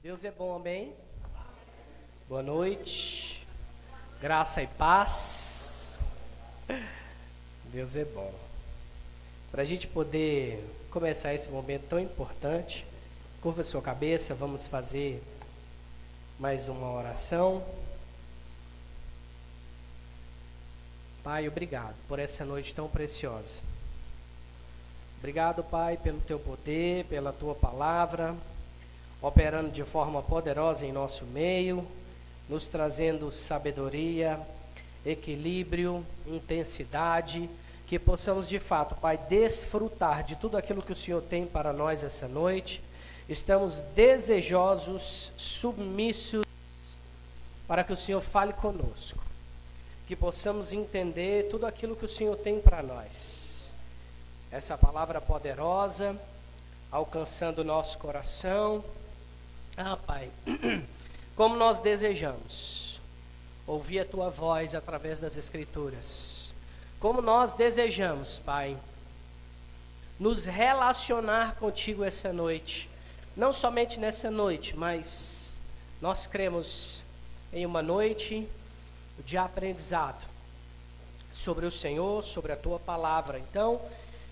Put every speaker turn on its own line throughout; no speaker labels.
Deus é bom, amém? Boa noite, graça e paz. Deus é bom. Para a gente poder começar esse momento tão importante, curva sua cabeça, vamos fazer mais uma oração. Pai, obrigado por essa noite tão preciosa. Obrigado, Pai, pelo teu poder, pela tua palavra, operando de forma poderosa em nosso meio, nos trazendo sabedoria, equilíbrio, intensidade, que possamos de fato, Pai, desfrutar de tudo aquilo que o Senhor tem para nós essa noite. Estamos desejosos, submissos, para que o Senhor fale conosco, que possamos entender tudo aquilo que o Senhor tem para nós. Essa palavra poderosa, alcançando o nosso coração. Ah, Pai, como nós desejamos ouvir a Tua voz através das Escrituras. Como nós desejamos, Pai, nos relacionar contigo essa noite. Não somente nessa noite, mas nós cremos em uma noite de aprendizado sobre o Senhor, sobre a tua palavra. Então,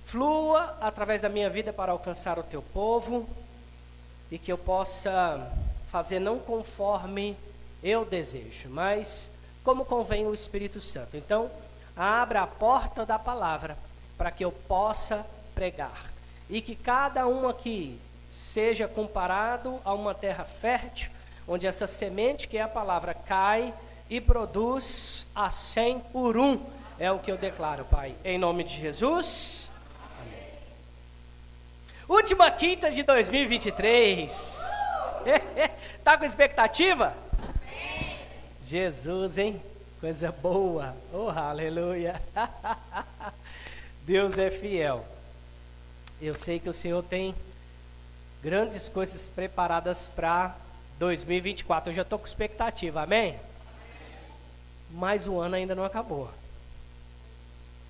flua através da minha vida para alcançar o teu povo e que eu possa fazer não conforme eu desejo, mas como convém o Espírito Santo. Então, abra a porta da palavra para que eu possa pregar e que cada um aqui seja comparado a uma terra fértil, onde essa semente que é a palavra cai e produz a cem por um. É o que eu declaro, Pai. Em nome de Jesus. Amém. Última quinta de 2023. tá com expectativa? Amém. Jesus, hein? Coisa boa. Oh, aleluia. Deus é fiel. Eu sei que o Senhor tem grandes coisas preparadas para 2024. Eu já estou com expectativa, amém? Mas o ano ainda não acabou.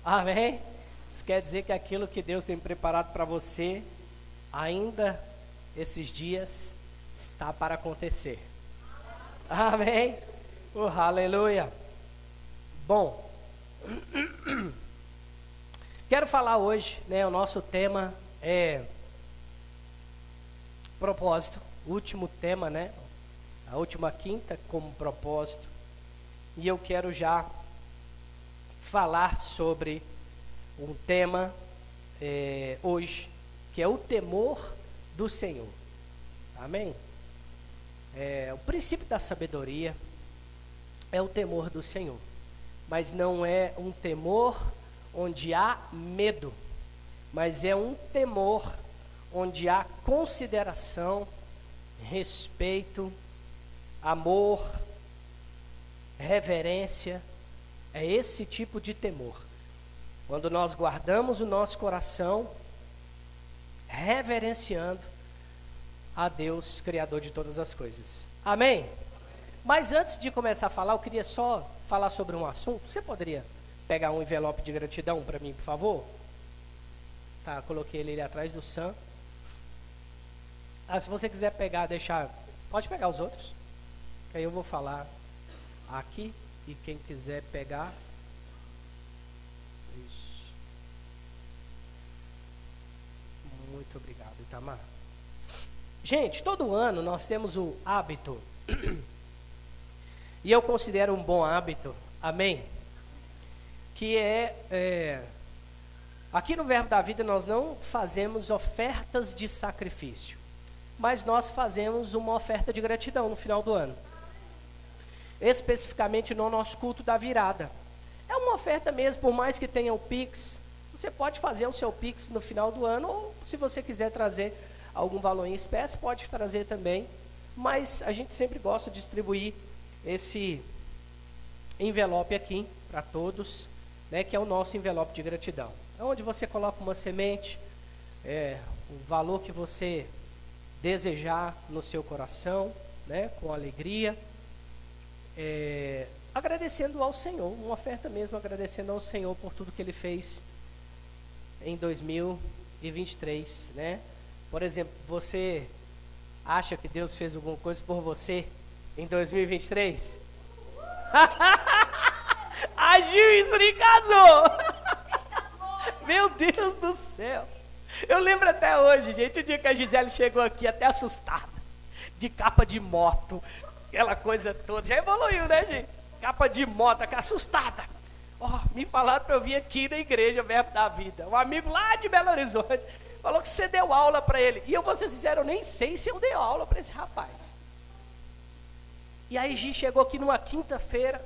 Amém? Isso quer dizer que aquilo que Deus tem preparado para você, ainda esses dias, está para acontecer. Amém? Oh, aleluia. Bom, quero falar hoje, né? O nosso tema é propósito, último tema, né? A última quinta como propósito. E eu quero já falar sobre um tema é, hoje, que é o temor do Senhor. Amém? É, o princípio da sabedoria é o temor do Senhor, mas não é um temor onde há medo, mas é um temor onde há consideração, respeito, amor, reverência. É esse tipo de temor. Quando nós guardamos o nosso coração, reverenciando a Deus, Criador de todas as coisas. Amém? Mas antes de começar a falar, eu queria só falar sobre um assunto. Você poderia pegar um envelope de gratidão para mim, por favor? Tá, coloquei ele ali atrás do Sam. Ah, se você quiser pegar, deixar, pode pegar os outros. Que aí eu vou falar aqui e quem quiser pegar. Isso. Muito obrigado, Itamar. Gente, todo ano nós temos o hábito, e eu considero um bom hábito, amém? Que é, é aqui no Verbo da Vida nós não fazemos ofertas de sacrifício mas nós fazemos uma oferta de gratidão no final do ano. Especificamente no nosso culto da virada. É uma oferta mesmo, por mais que tenha o Pix, você pode fazer o seu Pix no final do ano, ou se você quiser trazer algum valor em espécie, pode trazer também. Mas a gente sempre gosta de distribuir esse envelope aqui para todos, né, que é o nosso envelope de gratidão. É onde você coloca uma semente, é, o valor que você desejar no seu coração, né, com alegria, é, agradecendo ao Senhor, uma oferta mesmo, agradecendo ao Senhor por tudo que Ele fez em 2023, né? Por exemplo, você acha que Deus fez alguma coisa por você em 2023? A Gil Isri casou! Meu Deus do céu! Eu lembro até hoje, gente, o dia que a Gisele chegou aqui até assustada, de capa de moto, aquela coisa toda. Já evoluiu, né, gente? Capa de moto, assustada. Oh, me falaram para eu vir aqui na igreja Verbo da Vida. Um amigo lá de Belo Horizonte falou que você deu aula para ele. E eu sincero, eu nem sei se eu dei aula para esse rapaz. E aí Gi chegou aqui numa quinta-feira.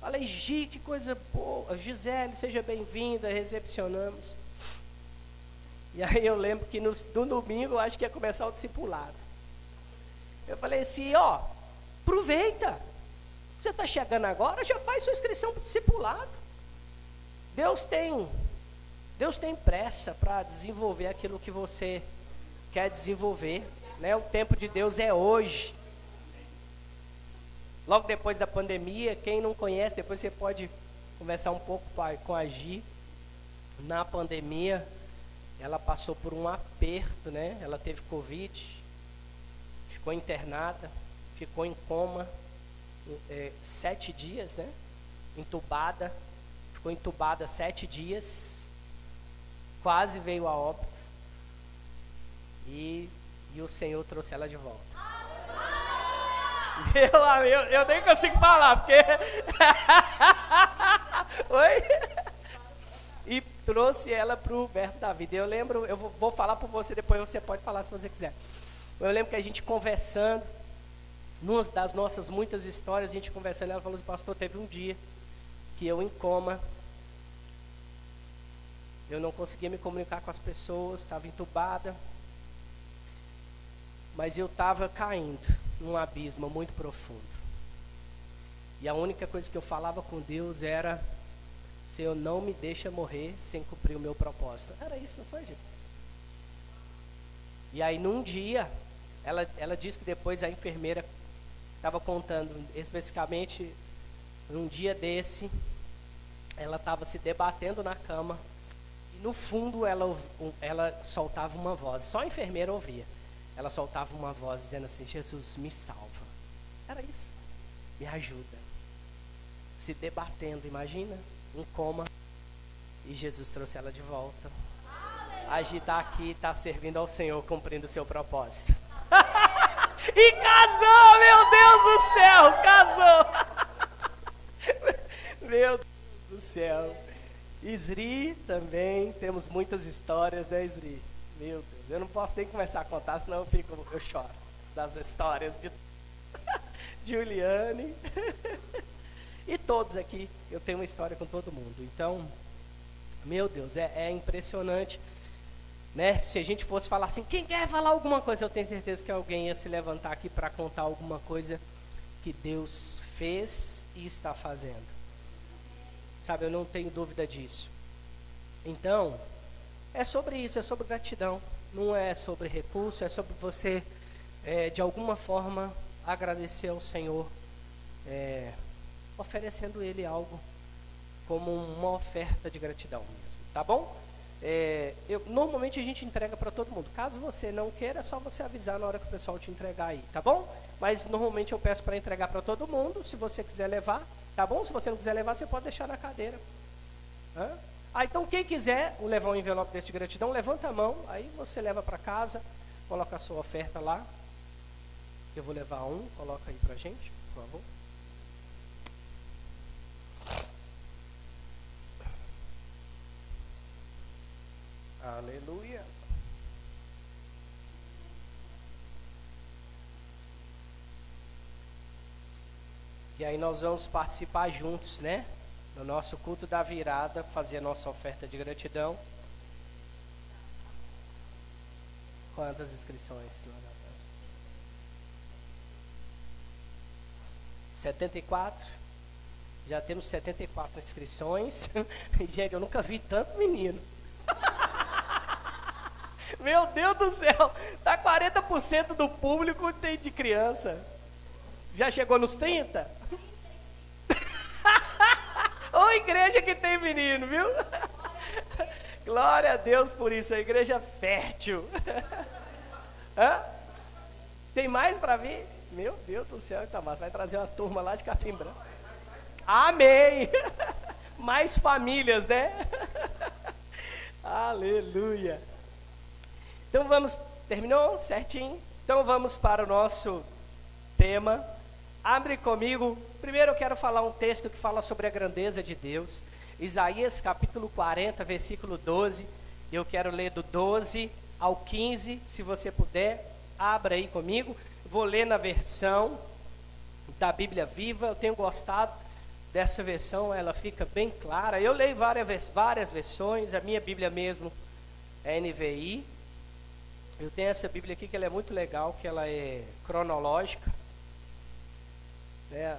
Falei, Gi, que coisa boa. Gisele, seja bem-vinda, recepcionamos. E aí eu lembro que no, no domingo eu acho que ia começar o discipulado. Eu falei assim, ó, aproveita. Você está chegando agora, já faz sua inscrição para o discipulado. Deus tem, Deus tem pressa para desenvolver aquilo que você quer desenvolver. Né? O tempo de Deus é hoje. Logo depois da pandemia, quem não conhece, depois você pode conversar um pouco com a Gi. Na pandemia, ela passou por um aperto, né? Ela teve Covid, ficou internada, ficou em coma é, sete dias, né? Entubada, ficou entubada sete dias, quase veio a óbito e, e o Senhor trouxe ela de volta. Meu amigo, eu nem consigo falar, porque. Oi? e trouxe ela para o verbo da vida. Eu lembro, eu vou, vou falar para você, depois você pode falar se você quiser. Eu lembro que a gente conversando, numa das nossas muitas histórias, a gente conversando, ela falou assim, pastor, teve um dia que eu em coma, eu não conseguia me comunicar com as pessoas, estava entubada, mas eu estava caindo num abismo muito profundo. E a única coisa que eu falava com Deus era Senhor, não me deixa morrer sem cumprir o meu propósito. Era isso, não foi, gente? E aí, num dia, ela, ela disse que depois a enfermeira estava contando, especificamente, num dia desse, ela estava se debatendo na cama e no fundo ela, ela soltava uma voz, só a enfermeira ouvia. Ela soltava uma voz dizendo assim: Jesus, me salva. Era isso. Me ajuda. Se debatendo, imagina? um coma e Jesus trouxe ela de volta. A Gi está aqui, está servindo ao Senhor, cumprindo o seu propósito. e casou, meu Deus do céu, casou. meu Deus do céu. Isri também, temos muitas histórias, né, Isri? Meu Deus, eu não posso nem começar a contar, senão eu fico, eu choro das histórias de Juliane. E todos aqui, eu tenho uma história com todo mundo. Então, meu Deus, é, é impressionante. Né? Se a gente fosse falar assim, quem quer falar alguma coisa, eu tenho certeza que alguém ia se levantar aqui para contar alguma coisa que Deus fez e está fazendo. Sabe, eu não tenho dúvida disso. Então, é sobre isso, é sobre gratidão. Não é sobre recurso, é sobre você, é, de alguma forma, agradecer ao Senhor é, oferecendo ele algo como uma oferta de gratidão mesmo, tá bom? É, eu, normalmente a gente entrega para todo mundo. Caso você não queira, é só você avisar na hora que o pessoal te entregar aí, tá bom? Mas normalmente eu peço para entregar para todo mundo. Se você quiser levar, tá bom? Se você não quiser levar, você pode deixar na cadeira. Hã? Ah, então quem quiser levar um envelope desse de gratidão, levanta a mão, aí você leva para casa, coloca a sua oferta lá. Eu vou levar um, coloca aí para gente, por favor. Aleluia. E aí nós vamos participar juntos, né? No nosso culto da virada, fazer a nossa oferta de gratidão. Quantas inscrições? 74. Já temos 74 inscrições. Gente, eu nunca vi tanto menino. Meu Deus do céu, tá 40% do público tem de criança. Já chegou nos 30? Ô igreja que tem menino, viu? Glória a Deus por isso, a igreja fértil. Hã? Tem mais para vir? Meu Deus do céu, tá massa. Vai trazer uma turma lá de Capim Branco. Amém! mais famílias, né? Aleluia. Então vamos, terminou certinho? Então vamos para o nosso tema. Abre comigo. Primeiro eu quero falar um texto que fala sobre a grandeza de Deus. Isaías capítulo 40, versículo 12. Eu quero ler do 12 ao 15, se você puder, abra aí comigo. Vou ler na versão da Bíblia Viva. Eu tenho gostado dessa versão, ela fica bem clara. Eu leio várias, várias versões, a minha Bíblia mesmo é NVI. Eu tenho essa Bíblia aqui que ela é muito legal, que ela é cronológica. É,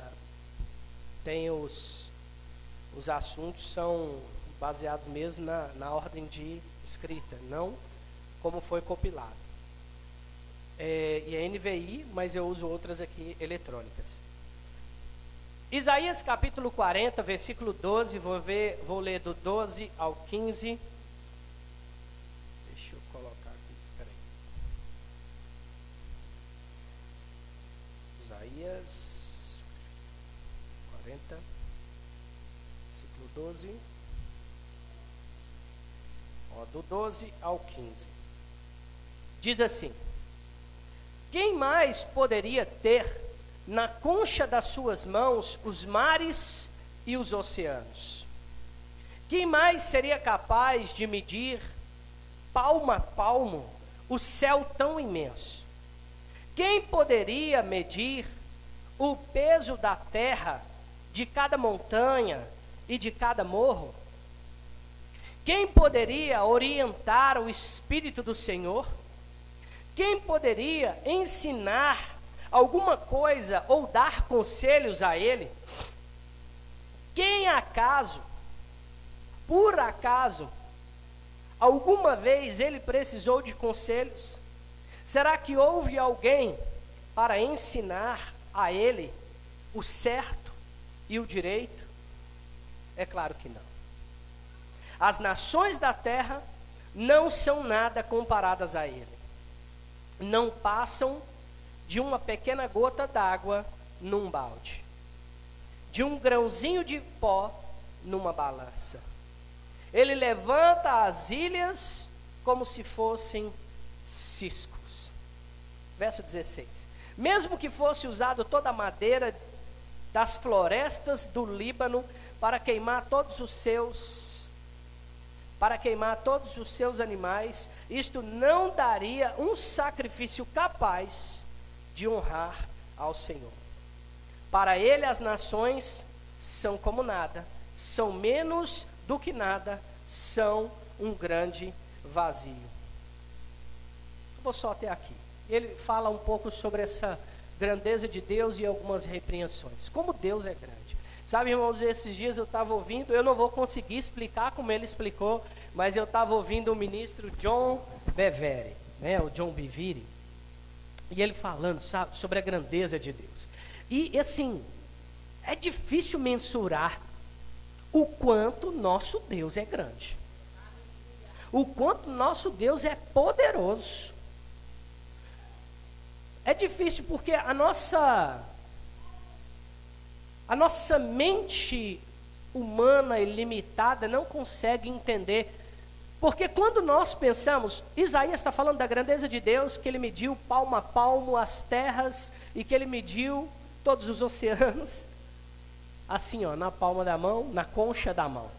tem os, os assuntos são baseados mesmo na, na ordem de escrita, não como foi compilado. É, e é NVI, mas eu uso outras aqui eletrônicas. Isaías capítulo 40, versículo 12, vou, ver, vou ler do 12 ao 15. Deixa eu colocar aqui, peraí. Isaías 40, versículo 12. Ó, do 12 ao 15. Diz assim: Quem mais poderia ter na concha das suas mãos os mares e os oceanos? Quem mais seria capaz de medir, palmo a palmo, o céu tão imenso? Quem poderia medir o peso da terra, de cada montanha e de cada morro? Quem poderia orientar o Espírito do Senhor? Quem poderia ensinar alguma coisa ou dar conselhos a ele? Quem acaso, por acaso, alguma vez ele precisou de conselhos? Será que houve alguém para ensinar a ele o certo e o direito? É claro que não. As nações da terra não são nada comparadas a ele não passam de uma pequena gota d'água num balde, de um grãozinho de pó numa balança. Ele levanta as ilhas como se fossem ciscos. Verso 16: Mesmo que fosse usado toda a madeira das florestas do Líbano para queimar todos os seus para queimar todos os seus animais, isto não daria um sacrifício capaz de honrar ao Senhor. Para ele, as nações são como nada, são menos do que nada, são um grande vazio. Vou só até aqui. Ele fala um pouco sobre essa grandeza de Deus e algumas repreensões. Como Deus é grande. Sabe, irmãos, esses dias eu estava ouvindo, eu não vou conseguir explicar como ele explicou, mas eu estava ouvindo o ministro John Bevere, né, o John Biviri, e ele falando, sabe, sobre a grandeza de Deus. E assim, é difícil mensurar o quanto nosso Deus é grande. O quanto nosso Deus é poderoso. É difícil porque a nossa a nossa mente humana e limitada não consegue entender. Porque quando nós pensamos, Isaías está falando da grandeza de Deus, que ele mediu palmo a palmo as terras e que ele mediu todos os oceanos, assim, ó, na palma da mão, na concha da mão.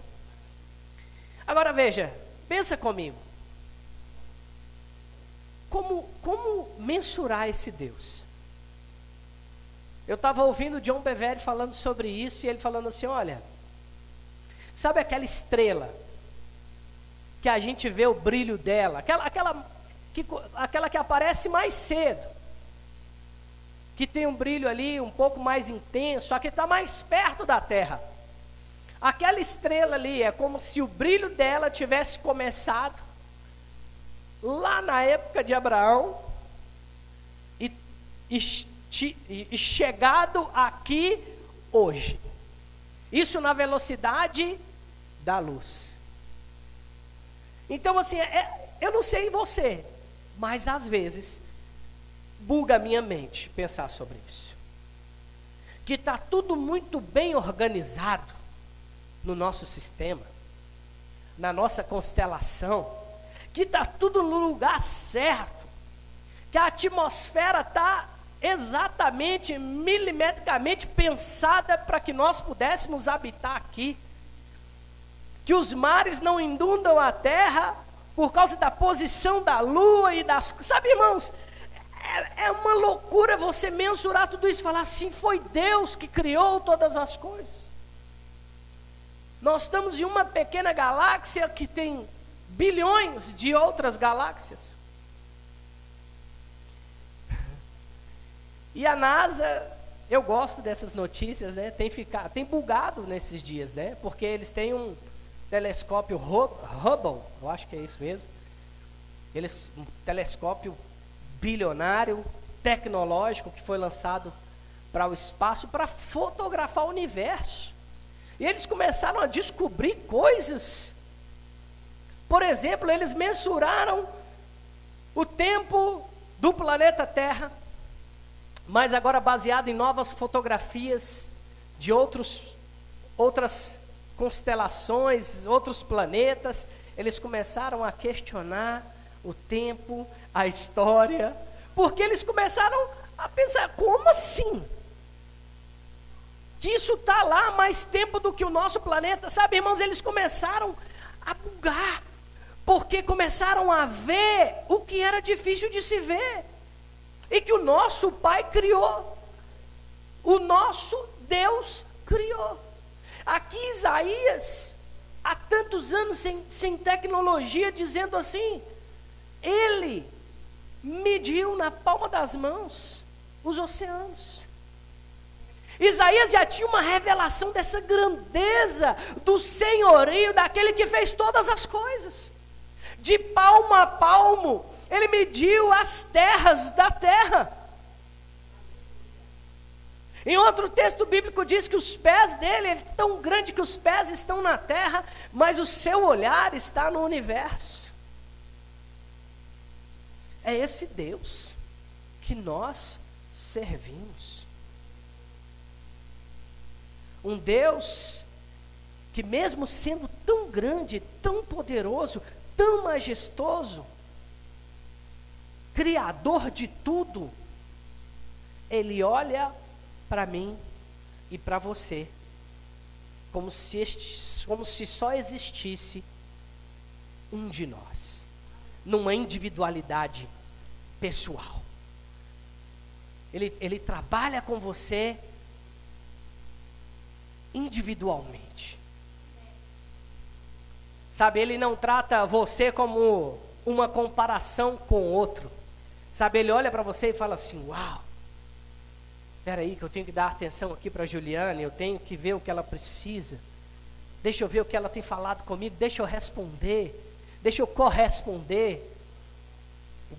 Agora veja, pensa comigo. Como, como mensurar esse Deus? Eu estava ouvindo John Bevere falando sobre isso e ele falando assim: olha, sabe aquela estrela que a gente vê o brilho dela, aquela, aquela, que, aquela que aparece mais cedo, que tem um brilho ali um pouco mais intenso, a que está mais perto da Terra. Aquela estrela ali é como se o brilho dela tivesse começado lá na época de Abraão e, e e chegado aqui hoje. Isso na velocidade da luz. Então, assim, é, eu não sei você, mas às vezes buga a minha mente pensar sobre isso. Que está tudo muito bem organizado no nosso sistema, na nossa constelação, que está tudo no lugar certo, que a atmosfera está exatamente, milimetricamente pensada para que nós pudéssemos habitar aqui. Que os mares não inundam a terra por causa da posição da lua e das. Sabe, irmãos, é, é uma loucura você mensurar tudo isso e falar assim: foi Deus que criou todas as coisas. Nós estamos em uma pequena galáxia que tem bilhões de outras galáxias. E a NASA, eu gosto dessas notícias, né? Tem ficado, tem bugado nesses dias, né? Porque eles têm um telescópio Hubble, eu acho que é isso mesmo. Eles um telescópio bilionário, tecnológico que foi lançado para o espaço para fotografar o universo. E eles começaram a descobrir coisas. Por exemplo, eles mensuraram o tempo do planeta Terra mas agora baseado em novas fotografias de outros, outras constelações, outros planetas, eles começaram a questionar o tempo, a história, porque eles começaram a pensar: como assim? Que isso está lá mais tempo do que o nosso planeta, sabe, irmãos? Eles começaram a bugar, porque começaram a ver o que era difícil de se ver e que o nosso Pai criou. O nosso Deus criou. Aqui Isaías, há tantos anos sem, sem tecnologia, dizendo assim: Ele mediu na palma das mãos os oceanos. Isaías já tinha uma revelação dessa grandeza do senhorio daquele que fez todas as coisas. De palmo a palmo, ele mediu as terras da terra. Em outro texto bíblico diz que os pés dele é tão grande que os pés estão na terra, mas o seu olhar está no universo. É esse Deus que nós servimos. Um Deus que, mesmo sendo tão grande, tão poderoso, tão majestoso, Criador de tudo, Ele olha para mim e para você, como se, este, como se só existisse um de nós, numa individualidade pessoal. Ele, ele trabalha com você individualmente. Sabe, ele não trata você como uma comparação com outro. Sabe, ele olha para você e fala assim: Uau, aí que eu tenho que dar atenção aqui para a Juliane, eu tenho que ver o que ela precisa. Deixa eu ver o que ela tem falado comigo, deixa eu responder, deixa eu corresponder,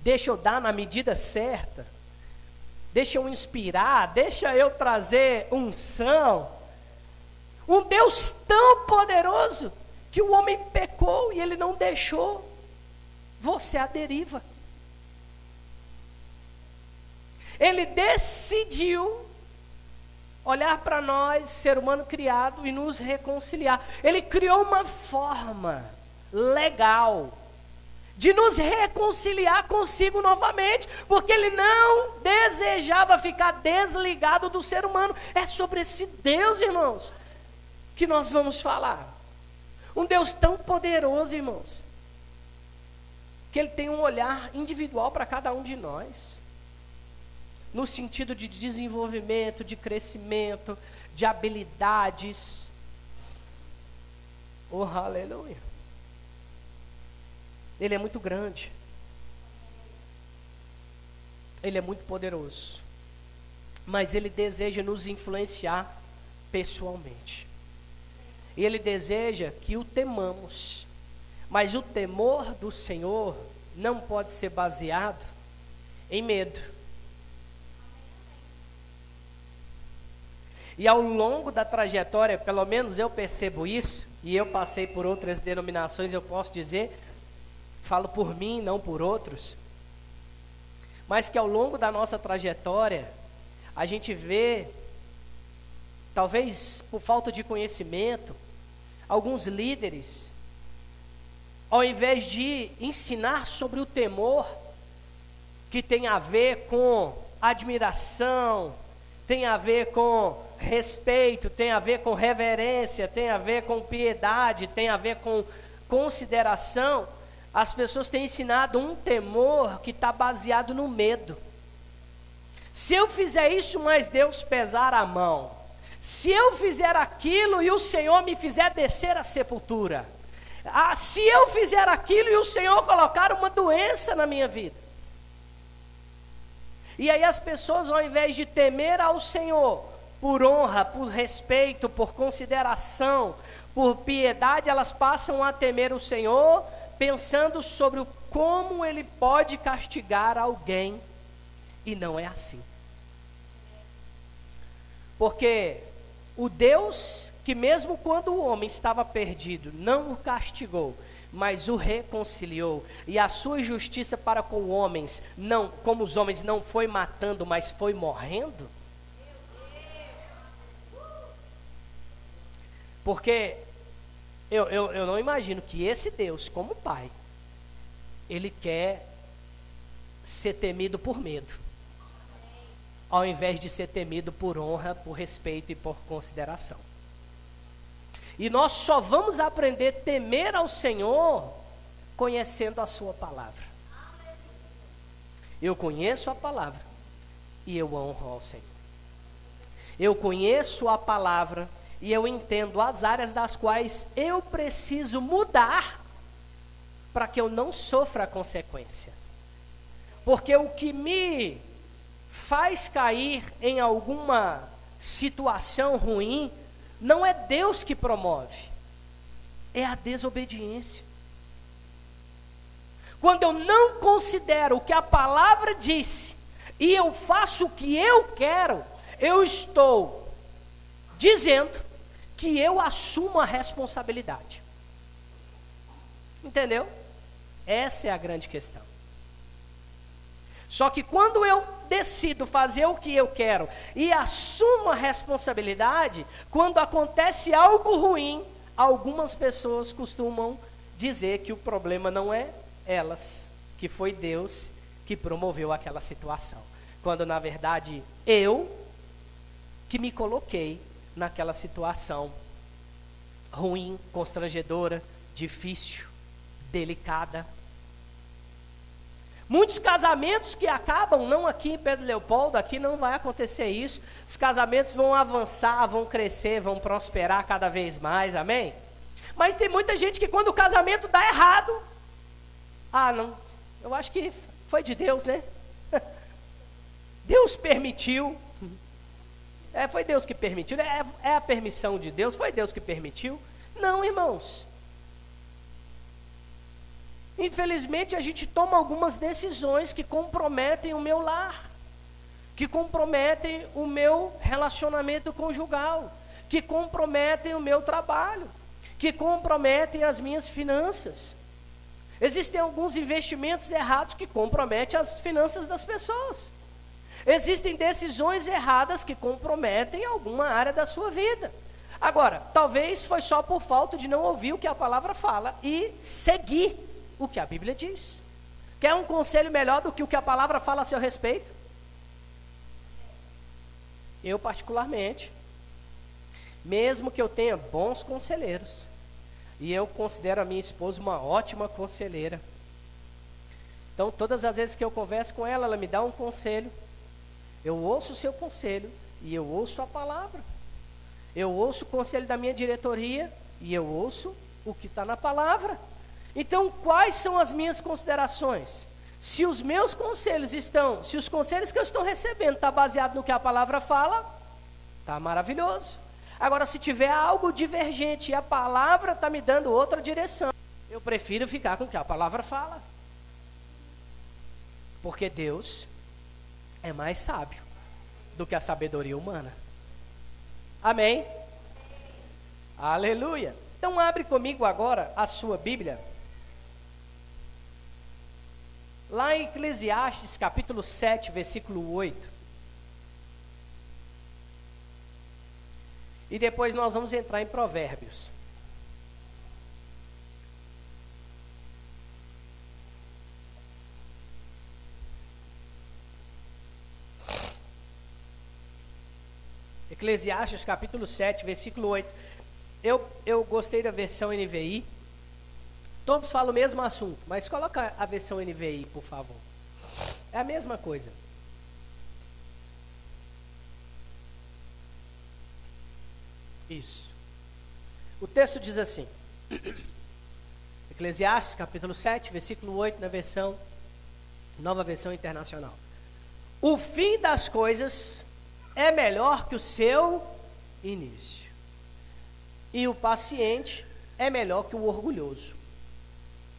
deixa eu dar na medida certa, deixa eu inspirar, deixa eu trazer unção. Um Deus tão poderoso que o homem pecou e ele não deixou você à deriva. Ele decidiu olhar para nós, ser humano criado, e nos reconciliar. Ele criou uma forma legal de nos reconciliar consigo novamente, porque ele não desejava ficar desligado do ser humano. É sobre esse Deus, irmãos, que nós vamos falar. Um Deus tão poderoso, irmãos, que ele tem um olhar individual para cada um de nós no sentido de desenvolvimento, de crescimento, de habilidades. Oh, aleluia. Ele é muito grande. Ele é muito poderoso. Mas ele deseja nos influenciar pessoalmente. E ele deseja que o temamos. Mas o temor do Senhor não pode ser baseado em medo E ao longo da trajetória, pelo menos eu percebo isso, e eu passei por outras denominações, eu posso dizer, falo por mim, não por outros. mas que ao longo da nossa trajetória a gente vê, talvez por falta de conhecimento, alguns líderes, ao invés de ensinar sobre o temor, que tem a ver com admiração, tem a ver com respeito, tem a ver com reverência, tem a ver com piedade, tem a ver com consideração, as pessoas têm ensinado um temor que está baseado no medo. Se eu fizer isso, mas Deus pesar a mão, se eu fizer aquilo e o Senhor me fizer descer à sepultura, ah, se eu fizer aquilo e o Senhor colocar uma doença na minha vida, e aí as pessoas, ao invés de temer ao Senhor, por honra, por respeito, por consideração, por piedade, elas passam a temer o Senhor, pensando sobre o como ele pode castigar alguém. E não é assim. Porque o Deus que mesmo quando o homem estava perdido, não o castigou, mas o reconciliou, e a sua justiça para com homens, não, como os homens não foi matando, mas foi morrendo. Porque eu, eu, eu não imagino que esse Deus, como Pai, ele quer ser temido por medo, ao invés de ser temido por honra, por respeito e por consideração. E nós só vamos aprender a temer ao Senhor conhecendo a Sua palavra. Eu conheço a palavra e eu honro ao Senhor. Eu conheço a palavra e eu entendo as áreas das quais eu preciso mudar para que eu não sofra a consequência. Porque o que me faz cair em alguma situação ruim não é Deus que promove, é a desobediência. Quando eu não considero o que a palavra disse e eu faço o que eu quero, eu estou dizendo que eu assumo a responsabilidade. Entendeu? Essa é a grande questão. Só que quando eu decido fazer o que eu quero e assumo a responsabilidade, quando acontece algo ruim, algumas pessoas costumam dizer que o problema não é elas, que foi Deus que promoveu aquela situação. Quando na verdade eu que me coloquei naquela situação ruim, constrangedora, difícil, delicada. Muitos casamentos que acabam, não aqui em Pedro Leopoldo, aqui não vai acontecer isso. Os casamentos vão avançar, vão crescer, vão prosperar cada vez mais, amém? Mas tem muita gente que quando o casamento dá errado, ah, não, eu acho que foi de Deus, né? Deus permitiu. É, foi Deus que permitiu, é, é a permissão de Deus, foi Deus que permitiu. Não, irmãos. Infelizmente, a gente toma algumas decisões que comprometem o meu lar, que comprometem o meu relacionamento conjugal, que comprometem o meu trabalho, que comprometem as minhas finanças. Existem alguns investimentos errados que comprometem as finanças das pessoas. Existem decisões erradas que comprometem alguma área da sua vida. Agora, talvez foi só por falta de não ouvir o que a palavra fala e seguir o que a Bíblia diz. Quer um conselho melhor do que o que a palavra fala a seu respeito? Eu, particularmente, mesmo que eu tenha bons conselheiros, e eu considero a minha esposa uma ótima conselheira. Então, todas as vezes que eu converso com ela, ela me dá um conselho. Eu ouço o seu conselho e eu ouço a palavra. Eu ouço o conselho da minha diretoria e eu ouço o que está na palavra. Então, quais são as minhas considerações? Se os meus conselhos estão, se os conselhos que eu estou recebendo estão tá baseados no que a palavra fala, tá maravilhoso. Agora, se tiver algo divergente e a palavra está me dando outra direção, eu prefiro ficar com o que a palavra fala. Porque Deus é mais sábio do que a sabedoria humana. Amém? Aleluia. Então abre comigo agora a sua Bíblia Lá em Eclesiastes, capítulo 7, versículo 8. E depois nós vamos entrar em Provérbios. Eclesiastes capítulo 7, versículo 8. Eu, eu gostei da versão NVI. Todos falam o mesmo assunto, mas coloca a versão NVI, por favor. É a mesma coisa. Isso. O texto diz assim: Eclesiastes, capítulo 7, versículo 8, na versão, nova versão internacional. O fim das coisas é melhor que o seu início. E o paciente é melhor que o orgulhoso.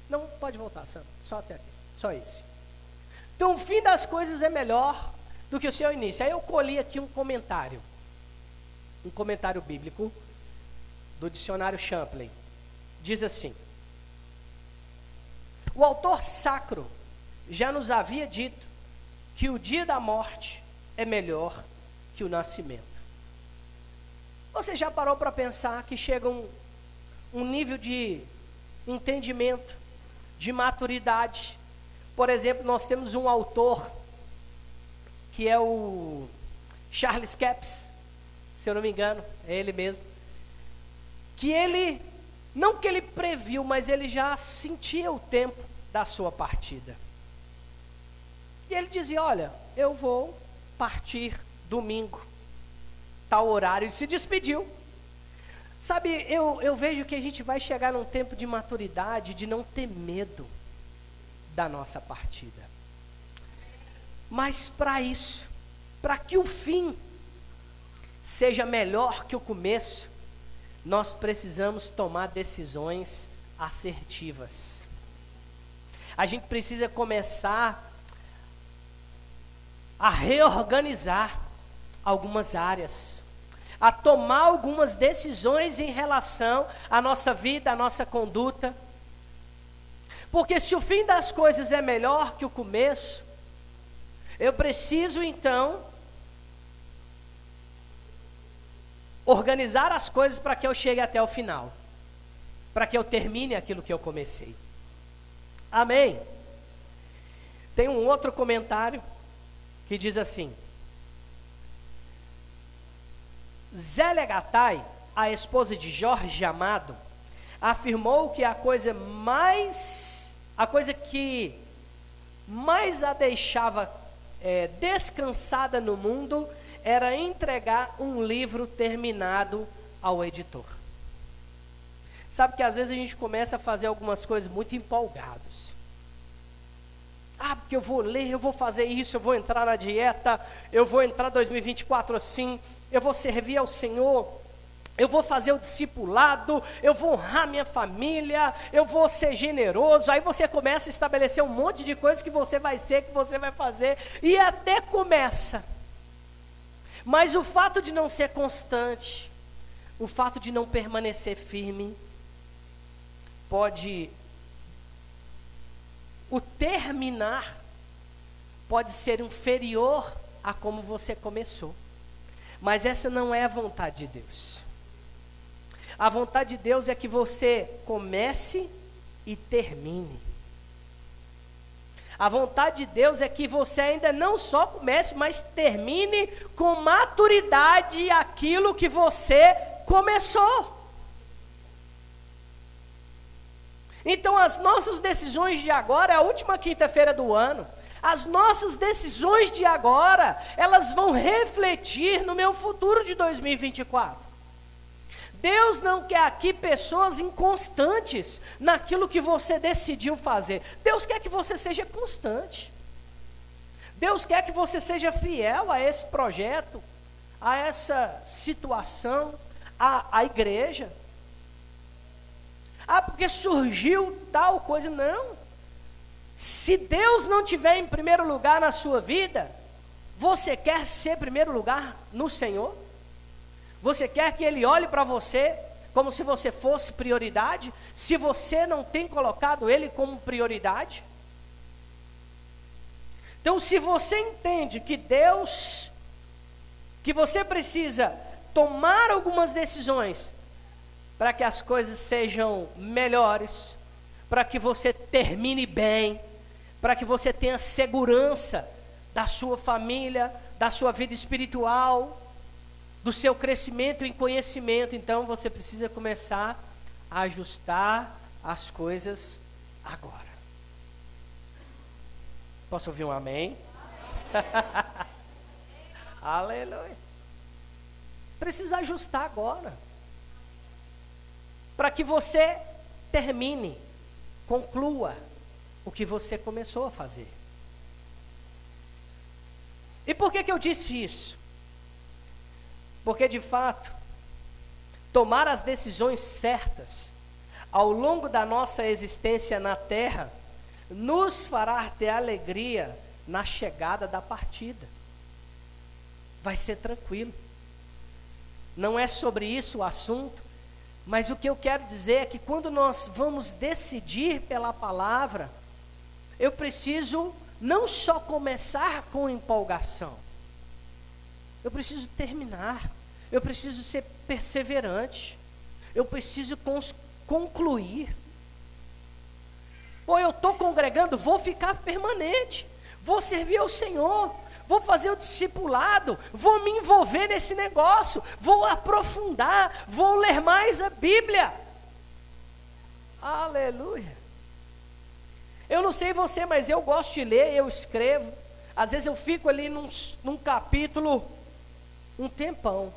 Não pode voltar, Sam, só até aqui, só esse. Então, o fim das coisas é melhor do que o seu início. Aí eu colhi aqui um comentário um comentário bíblico do dicionário Champlain. Diz assim: O autor sacro já nos havia dito que o dia da morte é melhor que o nascimento. Você já parou para pensar que chega um, um nível de entendimento, de maturidade? Por exemplo, nós temos um autor que é o Charles Capps, se eu não me engano, é ele mesmo. Que ele, não que ele previu, mas ele já sentia o tempo da sua partida. E ele dizia: Olha, eu vou partir domingo, tal horário, e se despediu. Sabe, eu, eu vejo que a gente vai chegar num tempo de maturidade, de não ter medo da nossa partida. Mas para isso, para que o fim seja melhor que o começo, nós precisamos tomar decisões assertivas. A gente precisa começar a reorganizar algumas áreas, a tomar algumas decisões em relação à nossa vida, à nossa conduta. Porque se o fim das coisas é melhor que o começo, eu preciso então organizar as coisas para que eu chegue até o final, para que eu termine aquilo que eu comecei. Amém. Tem um outro comentário que diz assim: Zélia Gattai, a esposa de Jorge Amado, afirmou que a coisa mais, a coisa que mais a deixava é, descansada no mundo era entregar um livro terminado ao editor. Sabe que às vezes a gente começa a fazer algumas coisas muito empolgados. Ah, porque eu vou ler, eu vou fazer isso, eu vou entrar na dieta, eu vou entrar 2024 assim, eu vou servir ao Senhor, eu vou fazer o discipulado, eu vou honrar minha família, eu vou ser generoso. Aí você começa a estabelecer um monte de coisas que você vai ser, que você vai fazer, e até começa mas o fato de não ser constante, o fato de não permanecer firme, pode. O terminar pode ser inferior a como você começou. Mas essa não é a vontade de Deus. A vontade de Deus é que você comece e termine. A vontade de Deus é que você ainda não só comece, mas termine com maturidade aquilo que você começou. Então, as nossas decisões de agora, é a última quinta-feira do ano, as nossas decisões de agora, elas vão refletir no meu futuro de 2024. Deus não quer aqui pessoas inconstantes naquilo que você decidiu fazer. Deus quer que você seja constante. Deus quer que você seja fiel a esse projeto, a essa situação, a, a igreja. Ah, porque surgiu tal coisa. Não. Se Deus não tiver em primeiro lugar na sua vida, você quer ser primeiro lugar no Senhor? Você quer que ele olhe para você como se você fosse prioridade, se você não tem colocado ele como prioridade? Então, se você entende que Deus, que você precisa tomar algumas decisões para que as coisas sejam melhores, para que você termine bem, para que você tenha segurança da sua família, da sua vida espiritual, do seu crescimento em conhecimento. Então você precisa começar a ajustar as coisas agora. Posso ouvir um amém? amém. Aleluia. Precisa ajustar agora. Para que você termine, conclua o que você começou a fazer. E por que, que eu disse isso? Porque de fato, tomar as decisões certas ao longo da nossa existência na terra nos fará ter alegria na chegada da partida. Vai ser tranquilo. Não é sobre isso o assunto, mas o que eu quero dizer é que quando nós vamos decidir pela palavra, eu preciso não só começar com empolgação, eu preciso terminar, eu preciso ser perseverante, eu preciso concluir. Ou eu estou congregando, vou ficar permanente, vou servir ao Senhor, vou fazer o discipulado, vou me envolver nesse negócio, vou aprofundar, vou ler mais a Bíblia. Aleluia. Eu não sei você, mas eu gosto de ler, eu escrevo. Às vezes eu fico ali num, num capítulo um tempão.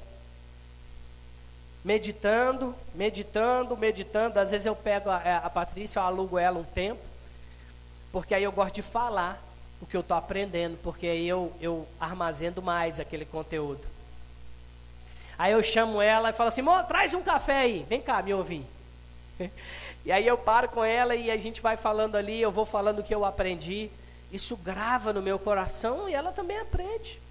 Meditando, meditando, meditando. Às vezes eu pego a, a Patrícia, eu alugo ela um tempo. Porque aí eu gosto de falar o que eu estou aprendendo. Porque aí eu, eu armazendo mais aquele conteúdo. Aí eu chamo ela e falo assim: traz um café aí, vem cá me ouvir. E aí eu paro com ela e a gente vai falando ali, eu vou falando o que eu aprendi. Isso grava no meu coração e ela também aprende.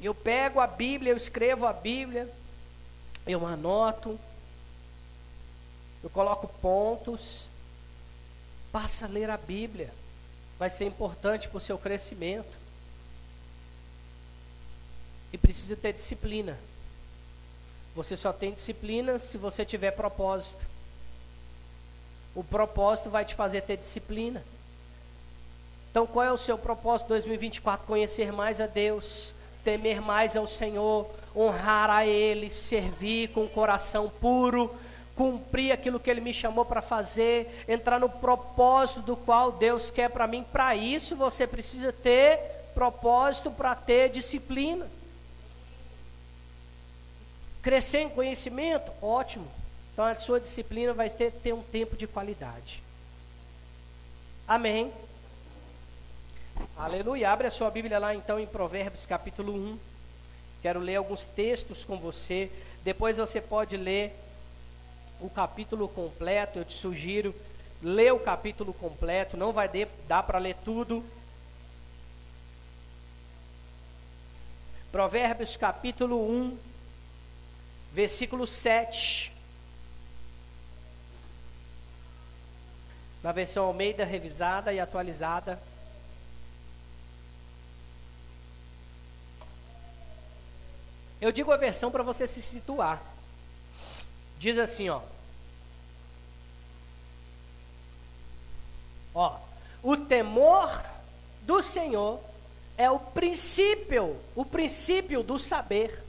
Eu pego a Bíblia, eu escrevo a Bíblia, eu anoto, eu coloco pontos, passa a ler a Bíblia. Vai ser importante para o seu crescimento. E precisa ter disciplina. Você só tem disciplina se você tiver propósito. O propósito vai te fazer ter disciplina. Então, qual é o seu propósito 2024? Conhecer mais a Deus, temer mais ao Senhor, honrar a Ele, servir com coração puro, cumprir aquilo que Ele me chamou para fazer, entrar no propósito do qual Deus quer para mim. Para isso, você precisa ter propósito para ter disciplina. Crescer em conhecimento? Ótimo. Então a sua disciplina vai ter, ter um tempo de qualidade. Amém. Aleluia. Abre a sua Bíblia lá então em Provérbios capítulo 1. Quero ler alguns textos com você. Depois você pode ler o capítulo completo. Eu te sugiro ler o capítulo completo. Não vai dar para ler tudo. Provérbios capítulo 1, versículo 7. Na versão Almeida revisada e atualizada. Eu digo a versão para você se situar. Diz assim, ó. Ó, o temor do Senhor é o princípio, o princípio do saber.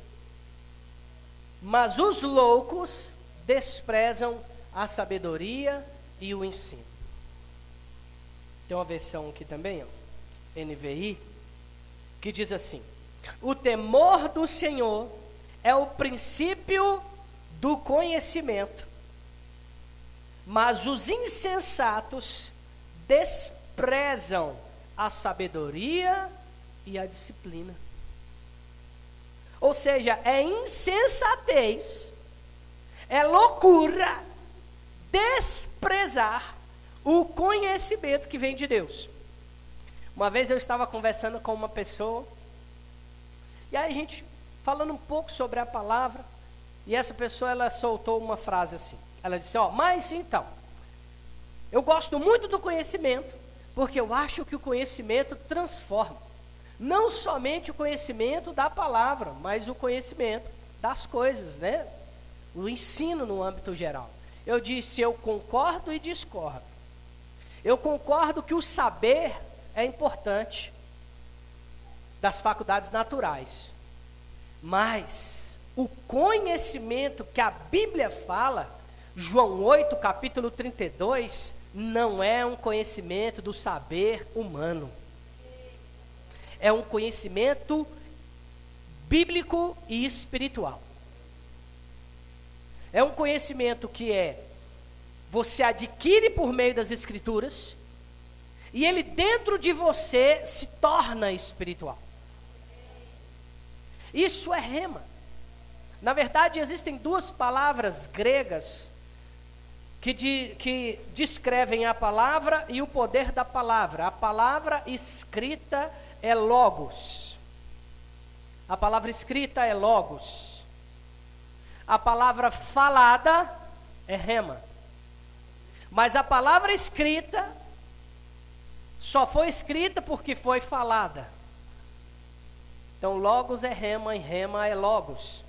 Mas os loucos desprezam a sabedoria e o ensino. Tem uma versão aqui também, ó, NVI, que diz assim: O temor do Senhor é o princípio do conhecimento, mas os insensatos desprezam a sabedoria e a disciplina. Ou seja, é insensatez, é loucura desprezar o conhecimento que vem de Deus. Uma vez eu estava conversando com uma pessoa, e aí a gente falando um pouco sobre a palavra, e essa pessoa ela soltou uma frase assim. Ela disse: "Ó, mas então, eu gosto muito do conhecimento, Porque eu acho que o conhecimento transforma. Não somente o conhecimento da palavra, mas o conhecimento das coisas, né? O ensino no âmbito geral. Eu disse, eu concordo e discordo. Eu concordo que o saber é importante das faculdades naturais. Mas o conhecimento que a Bíblia fala, João 8, capítulo 32, não é um conhecimento do saber humano. É um conhecimento bíblico e espiritual. É um conhecimento que é você adquire por meio das escrituras e ele dentro de você se torna espiritual. Isso é rema. Na verdade, existem duas palavras gregas que, de, que descrevem a palavra e o poder da palavra. A palavra escrita é logos. A palavra escrita é logos. A palavra falada é rema. Mas a palavra escrita só foi escrita porque foi falada. Então, logos é rema e rema é logos.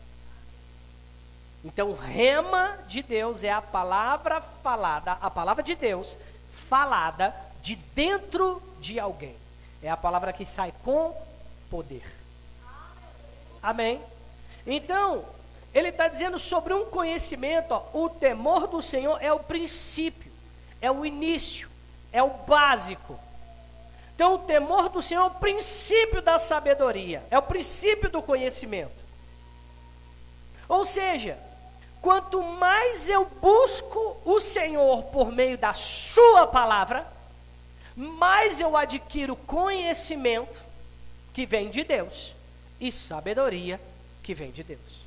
Então, rema de Deus é a palavra falada, a palavra de Deus falada de dentro de alguém. É a palavra que sai com poder. Amém? Então, ele está dizendo sobre um conhecimento, ó, o temor do Senhor é o princípio, é o início, é o básico. Então, o temor do Senhor é o princípio da sabedoria, é o princípio do conhecimento. Ou seja, quanto mais eu busco o Senhor por meio da Sua palavra, mais eu adquiro conhecimento que vem de Deus e sabedoria que vem de Deus.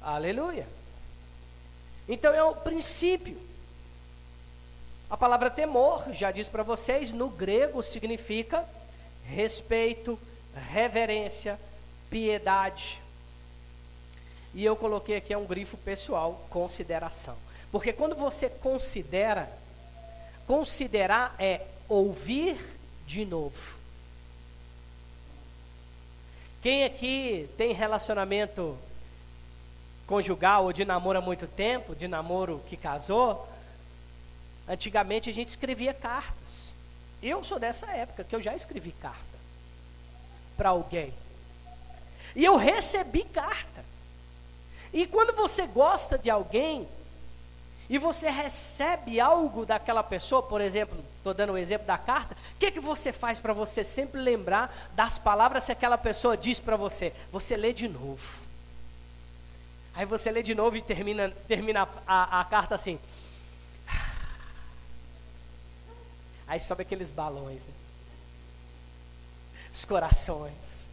Aleluia. Então é o princípio. A palavra temor, já disse para vocês, no grego significa respeito, reverência, piedade. E eu coloquei aqui é um grifo pessoal, consideração. Porque quando você considera, Considerar é ouvir de novo. Quem aqui tem relacionamento conjugal ou de namoro há muito tempo, de namoro que casou, antigamente a gente escrevia cartas. Eu sou dessa época que eu já escrevi carta para alguém. E eu recebi carta. E quando você gosta de alguém, e você recebe algo daquela pessoa, por exemplo, estou dando o um exemplo da carta, o que, que você faz para você sempre lembrar das palavras que aquela pessoa diz para você? Você lê de novo. Aí você lê de novo e termina, termina a, a carta assim. Aí sobe aqueles balões, né? os corações.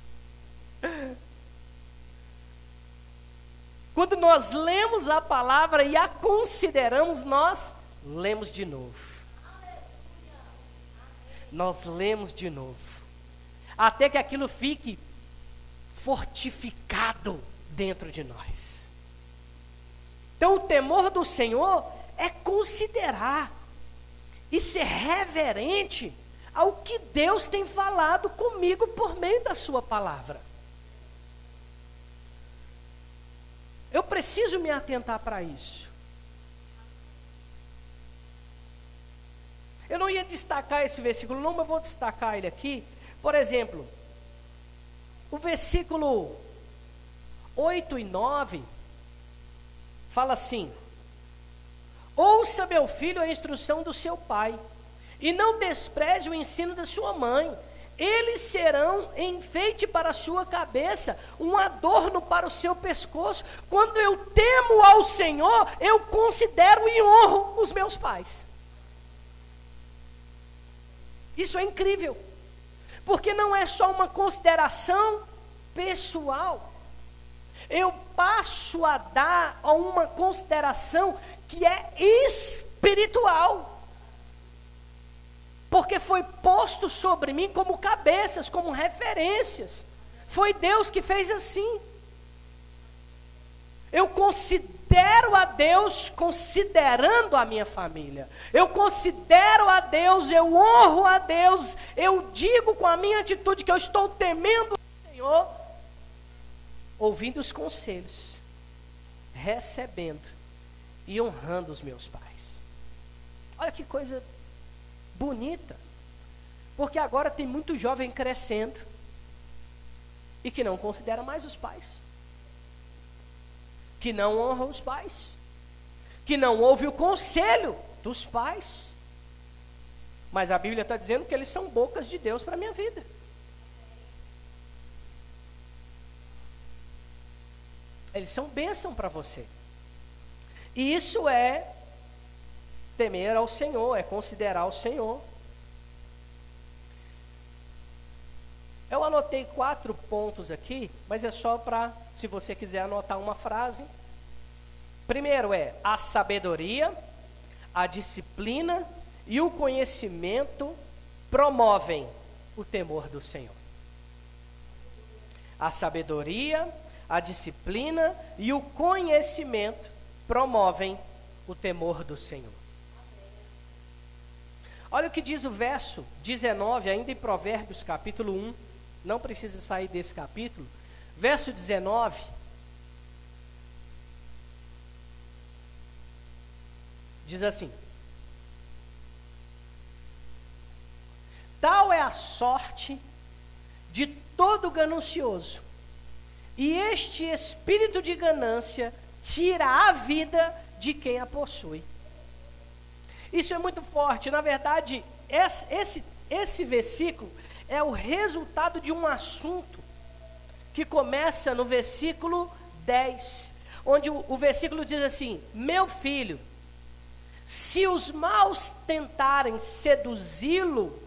Quando nós lemos a palavra e a consideramos, nós lemos de novo. Nós lemos de novo. Até que aquilo fique fortificado dentro de nós. Então, o temor do Senhor é considerar e ser reverente ao que Deus tem falado comigo por meio da Sua palavra. Eu preciso me atentar para isso. Eu não ia destacar esse versículo, não, mas vou destacar ele aqui. Por exemplo, o versículo 8 e 9 fala assim: Ouça, meu filho, a instrução do seu pai, e não despreze o ensino da sua mãe eles serão enfeite para a sua cabeça, um adorno para o seu pescoço. Quando eu temo ao Senhor, eu considero e honro os meus pais. Isso é incrível, porque não é só uma consideração pessoal. Eu passo a dar a uma consideração que é espiritual porque foi posto sobre mim como cabeças, como referências. Foi Deus que fez assim. Eu considero a Deus considerando a minha família. Eu considero a Deus, eu honro a Deus, eu digo com a minha atitude que eu estou temendo o Senhor, ouvindo os conselhos, recebendo e honrando os meus pais. Olha que coisa bonita. Porque agora tem muito jovem crescendo e que não considera mais os pais que não honra os pais, que não ouve o conselho dos pais. Mas a Bíblia está dizendo que eles são bocas de Deus para a minha vida. Eles são bênção para você. E isso é temer ao Senhor, é considerar o Senhor. Eu anotei quatro pontos aqui, mas é só para se você quiser anotar uma frase. Primeiro é a sabedoria, a disciplina e o conhecimento promovem o temor do Senhor. A sabedoria, a disciplina e o conhecimento promovem o temor do Senhor. Olha o que diz o verso 19, ainda em Provérbios, capítulo 1. Não precisa sair desse capítulo, Verso 19. Diz assim: Tal é a sorte de todo ganancioso, e este espírito de ganância tira a vida de quem a possui. Isso é muito forte. Na verdade, esse, esse, esse versículo é o resultado de um assunto que começa no versículo 10, onde o, o versículo diz assim: Meu filho, se os maus tentarem seduzi-lo,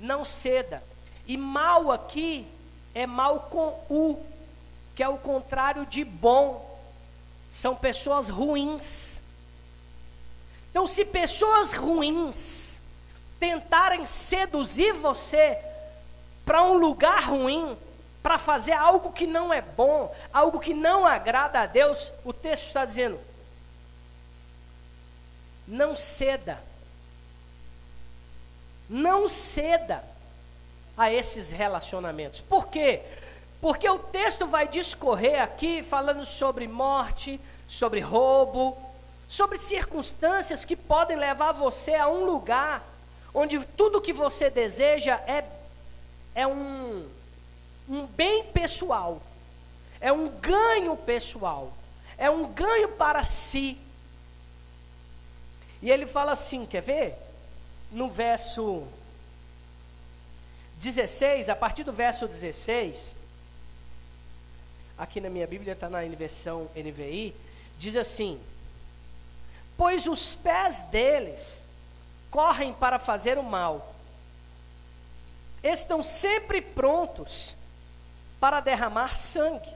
não ceda. E mal aqui é mal com U, que é o contrário de bom. São pessoas ruins. Então, se pessoas ruins tentarem seduzir você para um lugar ruim, para fazer algo que não é bom, algo que não agrada a Deus, o texto está dizendo: não ceda. Não ceda a esses relacionamentos. Por quê? Porque o texto vai discorrer aqui falando sobre morte, sobre roubo, sobre circunstâncias que podem levar você a um lugar onde tudo que você deseja é, é um um bem pessoal, é um ganho pessoal, é um ganho para si. E ele fala assim: quer ver? No verso 16, a partir do verso 16, aqui na minha Bíblia está na versão NVI, diz assim: Pois os pés deles correm para fazer o mal, estão sempre prontos para derramar sangue.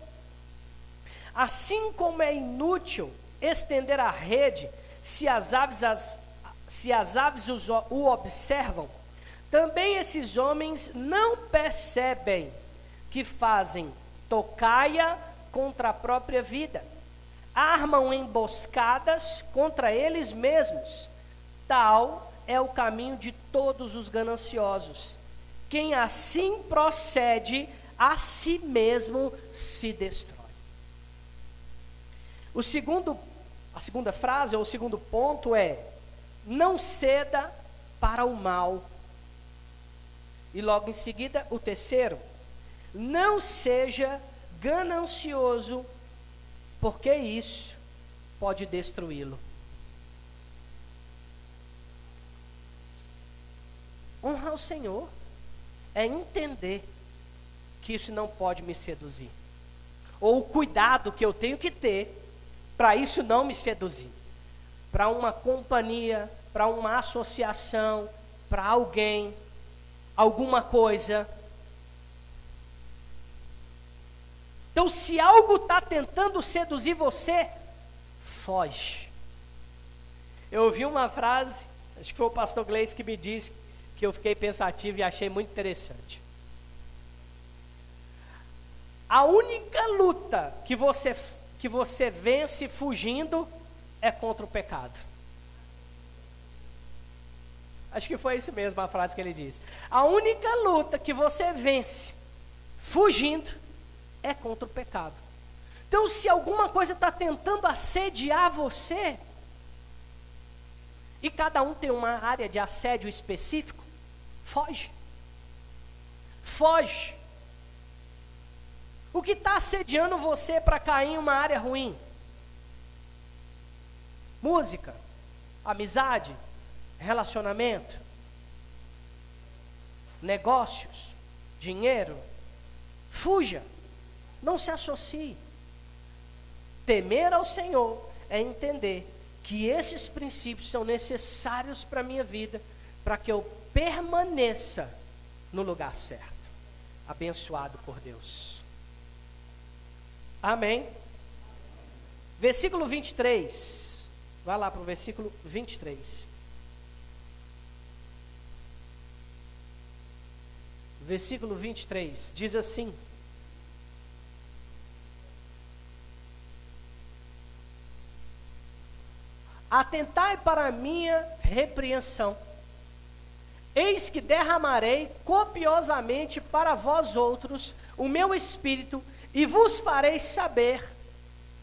Assim como é inútil estender a rede se as aves, as, se as aves os, o observam, também esses homens não percebem que fazem tocaia contra a própria vida, armam emboscadas contra eles mesmos. Tal é o caminho de todos os gananciosos. Quem assim procede, a si mesmo se destrói. O segundo, a segunda frase, ou o segundo ponto é: não ceda para o mal. E logo em seguida, o terceiro, não seja ganancioso, porque isso pode destruí-lo. Honrar o Senhor é entender que isso não pode me seduzir. Ou o cuidado que eu tenho que ter para isso não me seduzir. Para uma companhia, para uma associação, para alguém, alguma coisa. Então, se algo está tentando seduzir você, foge. Eu ouvi uma frase, acho que foi o pastor Gleice que me disse, que eu fiquei pensativo e achei muito interessante. A única luta que você, que você vence fugindo é contra o pecado. Acho que foi isso mesmo a frase que ele disse. A única luta que você vence fugindo é contra o pecado. Então, se alguma coisa está tentando assediar você, e cada um tem uma área de assédio específico, foge. Foge. O que está assediando você para cair em uma área ruim? Música, amizade, relacionamento, negócios, dinheiro. Fuja, não se associe. Temer ao Senhor é entender que esses princípios são necessários para a minha vida, para que eu permaneça no lugar certo, abençoado por Deus. Amém. Versículo 23. Vai lá para o versículo 23. Versículo 23 diz assim: Atentai para a minha repreensão. Eis que derramarei copiosamente para vós outros o meu espírito e vos farei saber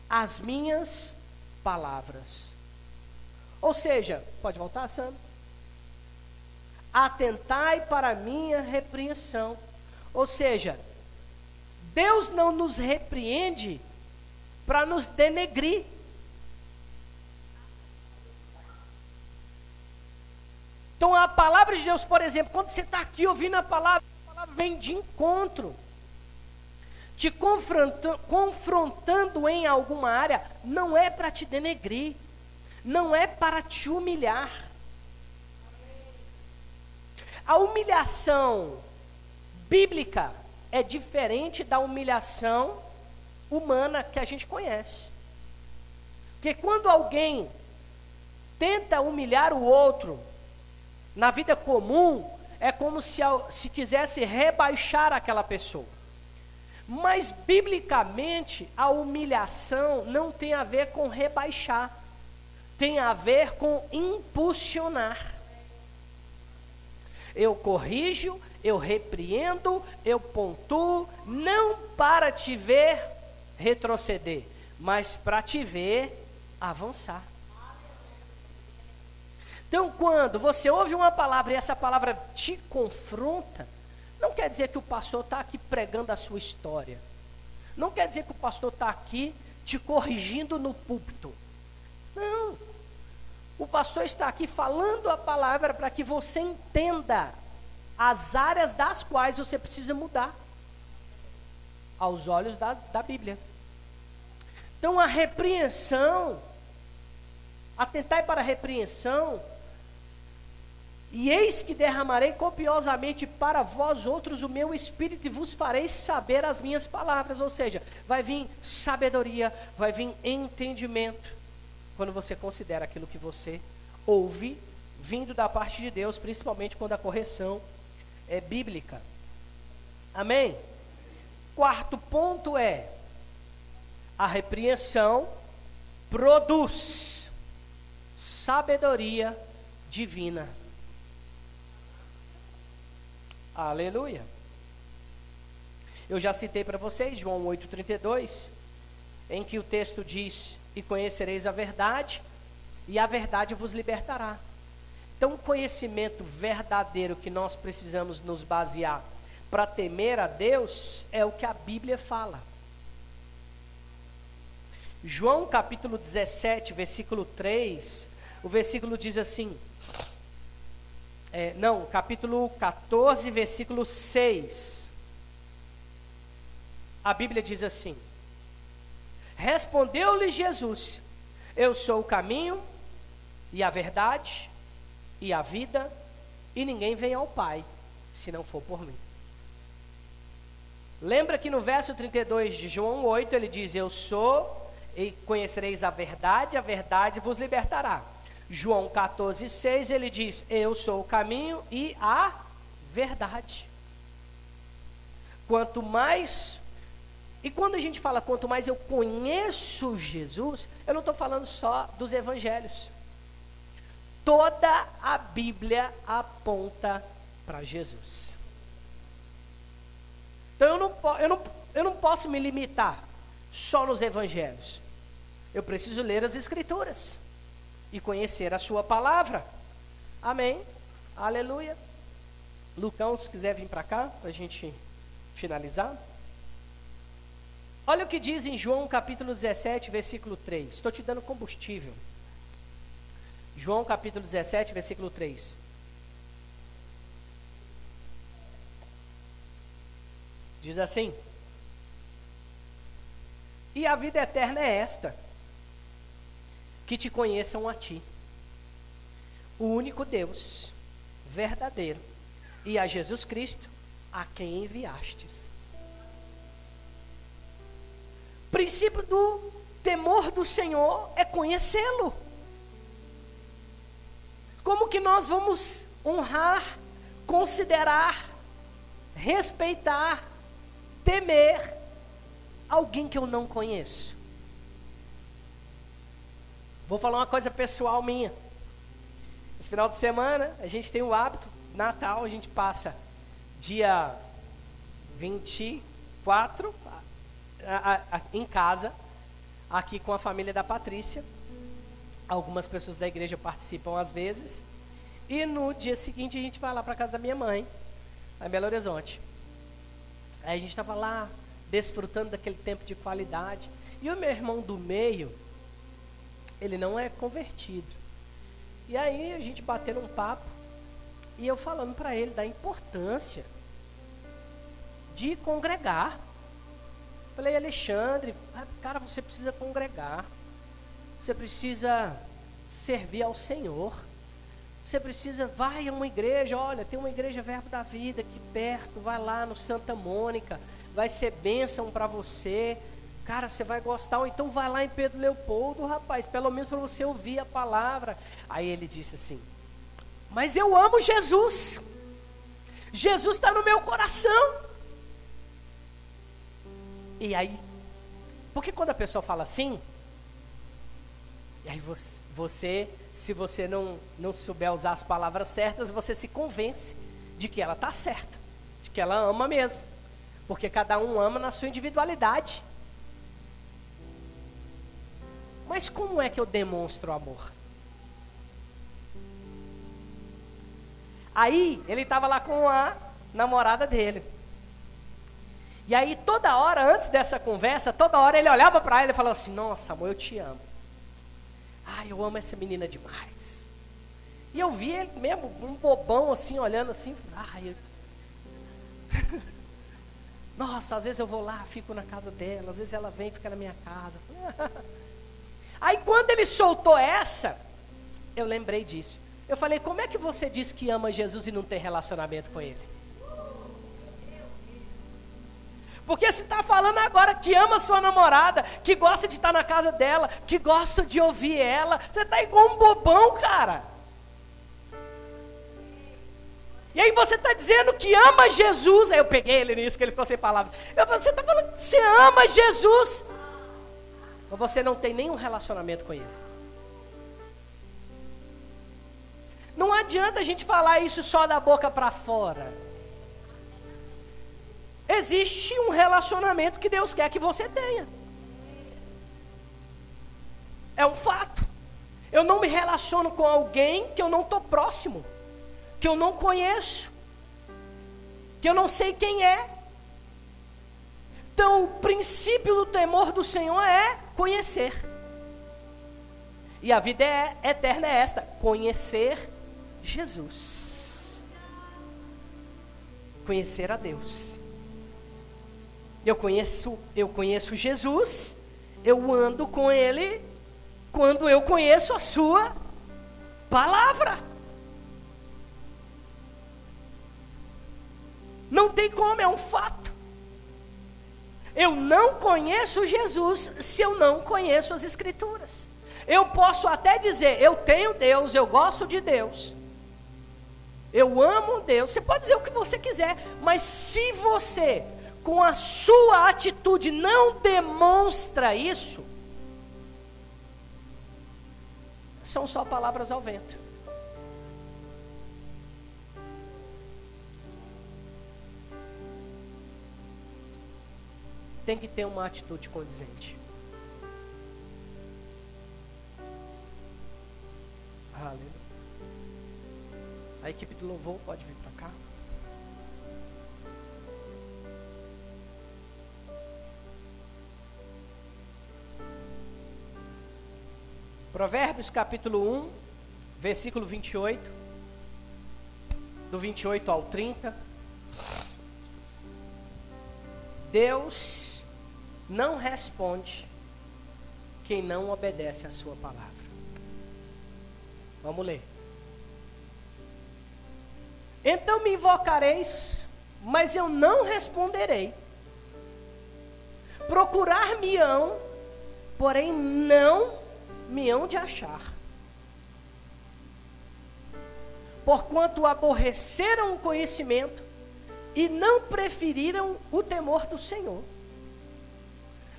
as minhas palavras. Ou seja, pode voltar, Sandro? Atentai para a minha repreensão. Ou seja, Deus não nos repreende para nos denegrir. Então a palavra de Deus, por exemplo, quando você está aqui ouvindo a palavra, a palavra vem de encontro. Te confrontando, confrontando em alguma área, não é para te denegrir, não é para te humilhar. A humilhação bíblica é diferente da humilhação humana que a gente conhece. Porque quando alguém tenta humilhar o outro, na vida comum, é como se, se quisesse rebaixar aquela pessoa. Mas, biblicamente, a humilhação não tem a ver com rebaixar, tem a ver com impulsionar. Eu corrijo, eu repreendo, eu pontuo, não para te ver retroceder, mas para te ver avançar. Então, quando você ouve uma palavra e essa palavra te confronta, não quer dizer que o pastor está aqui pregando a sua história. Não quer dizer que o pastor está aqui te corrigindo no púlpito. Não. O pastor está aqui falando a palavra para que você entenda as áreas das quais você precisa mudar, aos olhos da, da Bíblia. Então, a repreensão, atentar para a repreensão, e eis que derramarei copiosamente para vós outros o meu espírito e vos farei saber as minhas palavras. Ou seja, vai vir sabedoria, vai vir entendimento. Quando você considera aquilo que você ouve, vindo da parte de Deus, principalmente quando a correção é bíblica. Amém? Quarto ponto é: a repreensão produz sabedoria divina. Aleluia. Eu já citei para vocês João 8,32, em que o texto diz: E conhecereis a verdade, e a verdade vos libertará. Então, o conhecimento verdadeiro que nós precisamos nos basear para temer a Deus é o que a Bíblia fala. João capítulo 17, versículo 3, o versículo diz assim: é, não, capítulo 14, versículo 6. A Bíblia diz assim: Respondeu-lhe Jesus: Eu sou o caminho e a verdade e a vida, e ninguém vem ao Pai se não for por mim. Lembra que no verso 32 de João 8 ele diz: Eu sou e conhecereis a verdade, a verdade vos libertará. João 14, 6, ele diz: Eu sou o caminho e a verdade. Quanto mais E quando a gente fala quanto mais eu conheço Jesus, eu não estou falando só dos evangelhos. Toda a Bíblia aponta para Jesus. Então eu não, eu, não, eu não posso me limitar só nos evangelhos. Eu preciso ler as Escrituras e conhecer a Sua palavra. Amém? Aleluia. Lucão, se quiser vir para cá, para a gente finalizar. Olha o que diz em João capítulo 17, versículo 3. Estou te dando combustível. João capítulo 17, versículo 3. Diz assim: E a vida eterna é esta: que te conheçam a ti, o único Deus verdadeiro, e a Jesus Cristo, a quem enviastes. O princípio do temor do Senhor é conhecê-lo. Como que nós vamos honrar, considerar, respeitar, temer alguém que eu não conheço? Vou falar uma coisa pessoal minha. Esse final de semana, a gente tem o hábito, Natal, a gente passa dia 24 a, a, a, em casa, aqui com a família da Patrícia. Algumas pessoas da igreja participam às vezes. E no dia seguinte a gente vai lá para casa da minha mãe, lá em Belo Horizonte. Aí a gente estava lá, desfrutando daquele tempo de qualidade. E o meu irmão do meio, ele não é convertido. E aí a gente batendo um papo, e eu falando para ele da importância de congregar. Falei, Alexandre, cara, você precisa congregar. Você precisa servir ao Senhor. Você precisa, vai a uma igreja, olha, tem uma igreja Verbo da Vida aqui perto, vai lá no Santa Mônica, vai ser bênção para você. Cara, você vai gostar, ou então vai lá em Pedro Leopoldo, rapaz, pelo menos para você ouvir a palavra. Aí ele disse assim: Mas eu amo Jesus, Jesus está no meu coração. E aí, porque quando a pessoa fala assim, e aí você, você se você não, não souber usar as palavras certas, você se convence de que ela está certa, de que ela ama mesmo. Porque cada um ama na sua individualidade. Mas como é que eu demonstro amor? Aí ele estava lá com a namorada dele. E aí toda hora, antes dessa conversa, toda hora ele olhava para ela e falava assim: Nossa, amor, eu te amo. Ai, eu amo essa menina demais. E eu vi ele mesmo, um bobão assim, olhando assim. Ai, eu... Nossa, às vezes eu vou lá, fico na casa dela, às vezes ela vem fica na minha casa. Aí quando ele soltou essa, eu lembrei disso. Eu falei, como é que você diz que ama Jesus e não tem relacionamento com ele? Porque você está falando agora que ama sua namorada, que gosta de estar na casa dela, que gosta de ouvir ela. Você está igual um bobão, cara. E aí você está dizendo que ama Jesus. Aí eu peguei ele nisso, que ele ficou sem palavras. Eu falei, você está falando que você ama Jesus. Mas você não tem nenhum relacionamento com ele. Não adianta a gente falar isso só da boca para fora. Existe um relacionamento que Deus quer que você tenha. É um fato. Eu não me relaciono com alguém que eu não estou próximo, que eu não conheço, que eu não sei quem é. Então, o princípio do temor do Senhor é conhecer. E a vida é, eterna é esta: conhecer Jesus. Conhecer a Deus. Eu conheço, eu conheço Jesus, eu ando com ele quando eu conheço a sua palavra. Não tem como, é um fato. Eu não conheço Jesus se eu não conheço as Escrituras. Eu posso até dizer, eu tenho Deus, eu gosto de Deus, eu amo Deus. Você pode dizer o que você quiser, mas se você com a sua atitude não demonstra isso, são só palavras ao vento. Tem que ter uma atitude condizente. Aleluia. A equipe do louvor pode vir para cá. Provérbios capítulo 1, versículo 28, do 28 ao 30. Deus não responde quem não obedece à sua palavra. Vamos ler. Então me invocareis, mas eu não responderei. Procurar-me-ão, porém não me hão de achar. Porquanto aborreceram o conhecimento e não preferiram o temor do Senhor.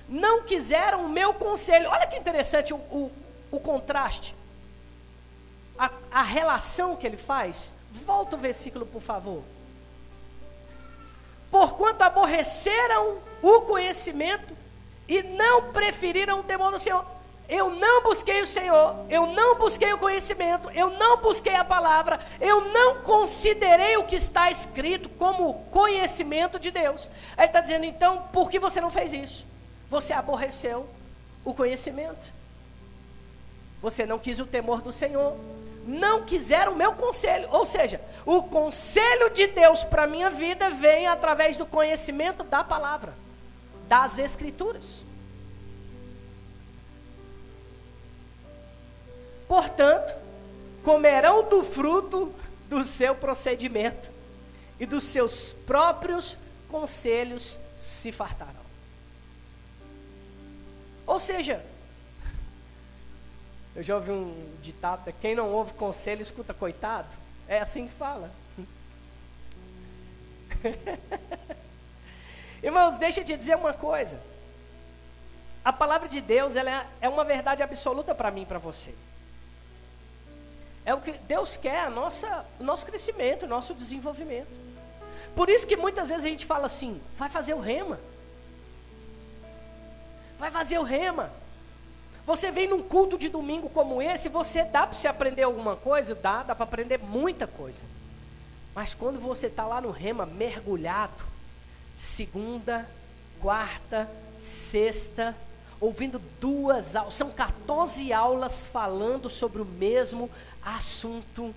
Não quiseram o meu conselho. Olha que interessante o, o, o contraste. A, a relação que ele faz. Volta o versículo, por favor. Porquanto aborreceram o conhecimento e não preferiram o temor do Senhor. Eu não busquei o Senhor, eu não busquei o conhecimento, eu não busquei a palavra, eu não considerei o que está escrito como conhecimento de Deus. Aí está dizendo, então, por que você não fez isso? Você aborreceu o conhecimento, você não quis o temor do Senhor, não quiseram o meu conselho, ou seja, o conselho de Deus para a minha vida vem através do conhecimento da palavra, das Escrituras. Portanto, comerão do fruto do seu procedimento, e dos seus próprios conselhos se fartarão. Ou seja, eu já ouvi um ditado: quem não ouve conselho escuta coitado. É assim que fala. Irmãos, deixa eu te dizer uma coisa. A palavra de Deus ela é, é uma verdade absoluta para mim e para você. É o que Deus quer, a nossa, o nosso crescimento, o nosso desenvolvimento. Por isso que muitas vezes a gente fala assim: vai fazer o rema. Vai fazer o rema. Você vem num culto de domingo como esse, você dá para você aprender alguma coisa? Dá, dá para aprender muita coisa. Mas quando você está lá no rema mergulhado, segunda, quarta, sexta, ouvindo duas aulas, são 14 aulas falando sobre o mesmo assunto.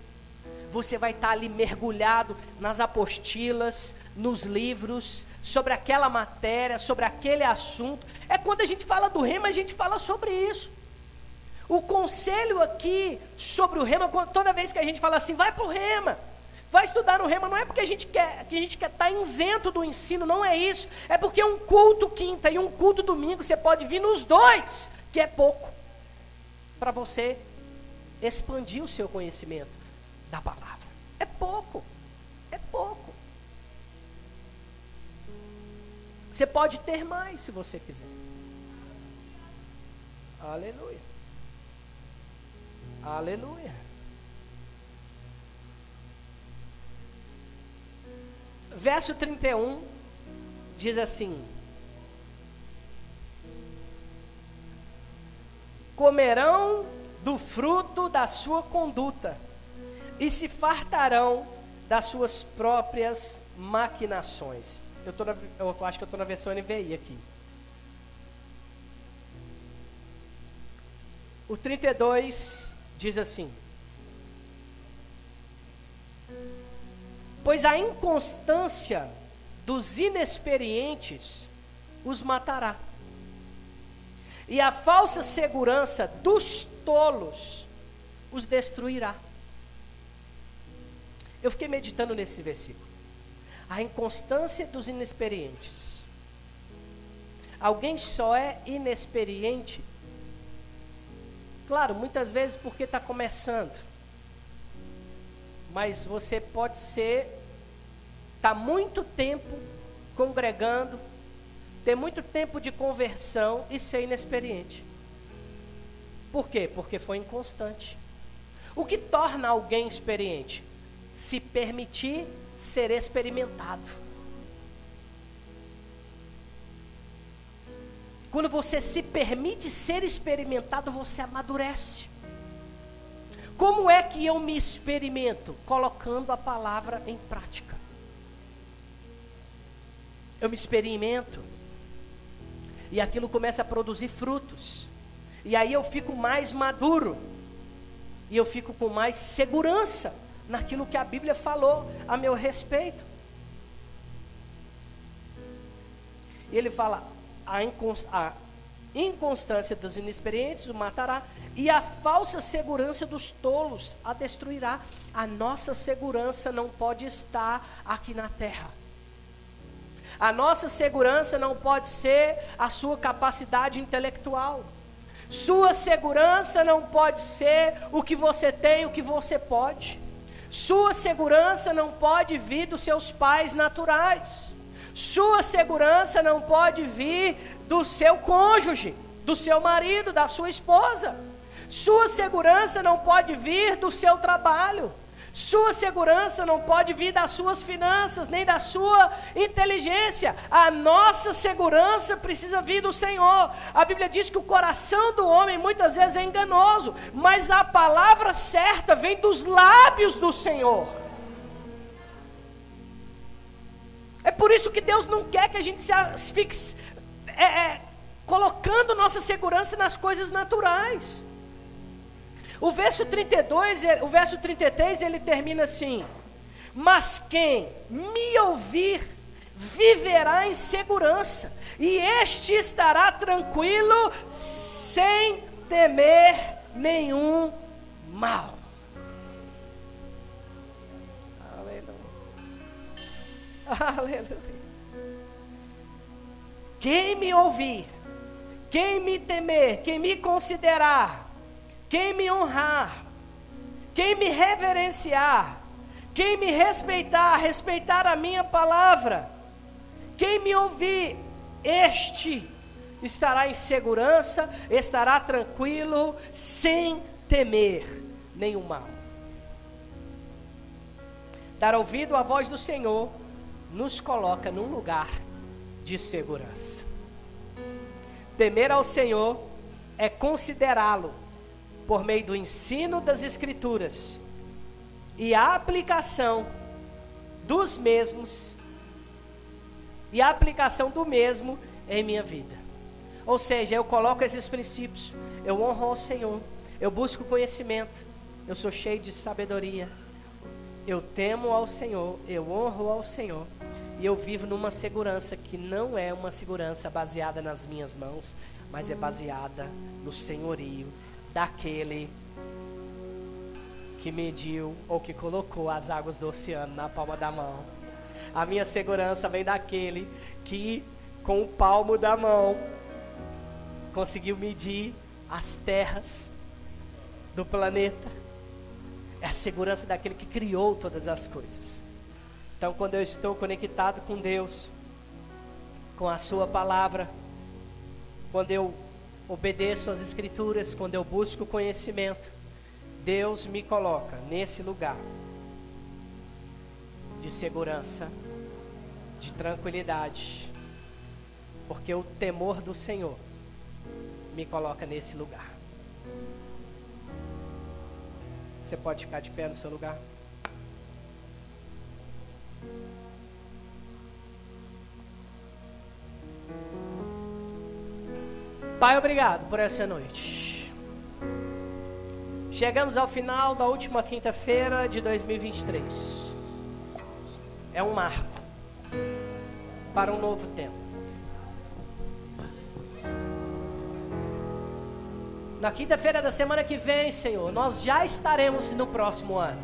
Você vai estar ali mergulhado nas apostilas, nos livros, sobre aquela matéria, sobre aquele assunto. É quando a gente fala do rema, a gente fala sobre isso. O conselho aqui sobre o rema, toda vez que a gente fala assim, vai para o rema, vai estudar no rema, não é porque a gente quer que a gente quer estar tá isento do ensino, não é isso. É porque um culto quinta e um culto domingo, você pode vir nos dois, que é pouco, para você expandir o seu conhecimento da palavra. É pouco. É pouco. Você pode ter mais se você quiser. Aleluia. Aleluia. Verso 31 diz assim: Comerão do fruto da sua conduta e se fartarão das suas próprias maquinações. Eu, tô na, eu acho que eu estou na versão NVI aqui. O 32 diz assim: Pois a inconstância dos inexperientes os matará e a falsa segurança dos tolos os destruirá. Eu fiquei meditando nesse versículo. A inconstância dos inexperientes. Alguém só é inexperiente, claro, muitas vezes porque está começando. Mas você pode ser, está muito tempo congregando, ter muito tempo de conversão e ser inexperiente. Por quê? Porque foi inconstante. O que torna alguém experiente? Se permitir ser experimentado. Quando você se permite ser experimentado, você amadurece. Como é que eu me experimento? Colocando a palavra em prática. Eu me experimento. E aquilo começa a produzir frutos. E aí eu fico mais maduro. E eu fico com mais segurança naquilo que a Bíblia falou a meu respeito. E ele fala: a, inconst a inconstância dos inexperientes o matará, e a falsa segurança dos tolos a destruirá. A nossa segurança não pode estar aqui na terra. A nossa segurança não pode ser a sua capacidade intelectual. Sua segurança não pode ser o que você tem, o que você pode. Sua segurança não pode vir dos seus pais naturais. Sua segurança não pode vir do seu cônjuge, do seu marido, da sua esposa. Sua segurança não pode vir do seu trabalho. Sua segurança não pode vir das suas finanças, nem da sua inteligência. A nossa segurança precisa vir do Senhor. A Bíblia diz que o coração do homem muitas vezes é enganoso, mas a palavra certa vem dos lábios do Senhor. É por isso que Deus não quer que a gente se fixe é, é, colocando nossa segurança nas coisas naturais. O verso 32, o verso 33, ele termina assim: Mas quem me ouvir viverá em segurança, e este estará tranquilo sem temer nenhum mal. Aleluia. Aleluia. Quem me ouvir, quem me temer, quem me considerar, quem me honrar, quem me reverenciar, quem me respeitar, respeitar a minha palavra, quem me ouvir, este estará em segurança, estará tranquilo, sem temer nenhum mal. Dar ouvido à voz do Senhor nos coloca num lugar de segurança. Temer ao Senhor é considerá-lo por meio do ensino das Escrituras e a aplicação dos mesmos e a aplicação do mesmo em minha vida. Ou seja, eu coloco esses princípios, eu honro ao Senhor, eu busco conhecimento, eu sou cheio de sabedoria, eu temo ao Senhor, eu honro ao Senhor e eu vivo numa segurança que não é uma segurança baseada nas minhas mãos, mas é baseada no senhorio daquele que mediu ou que colocou as águas do oceano na palma da mão. A minha segurança vem daquele que, com o palmo da mão, conseguiu medir as terras do planeta. É a segurança daquele que criou todas as coisas. Então, quando eu estou conectado com Deus, com a Sua palavra, quando eu obedeço às Escrituras, quando eu busco conhecimento, Deus me coloca nesse lugar de segurança, de tranquilidade, porque o temor do Senhor me coloca nesse lugar. Você pode ficar de pé no seu lugar? Pai, obrigado por essa noite. Chegamos ao final da última quinta-feira de 2023. É um marco para um novo tempo. Na quinta-feira da semana que vem, Senhor, nós já estaremos no próximo ano.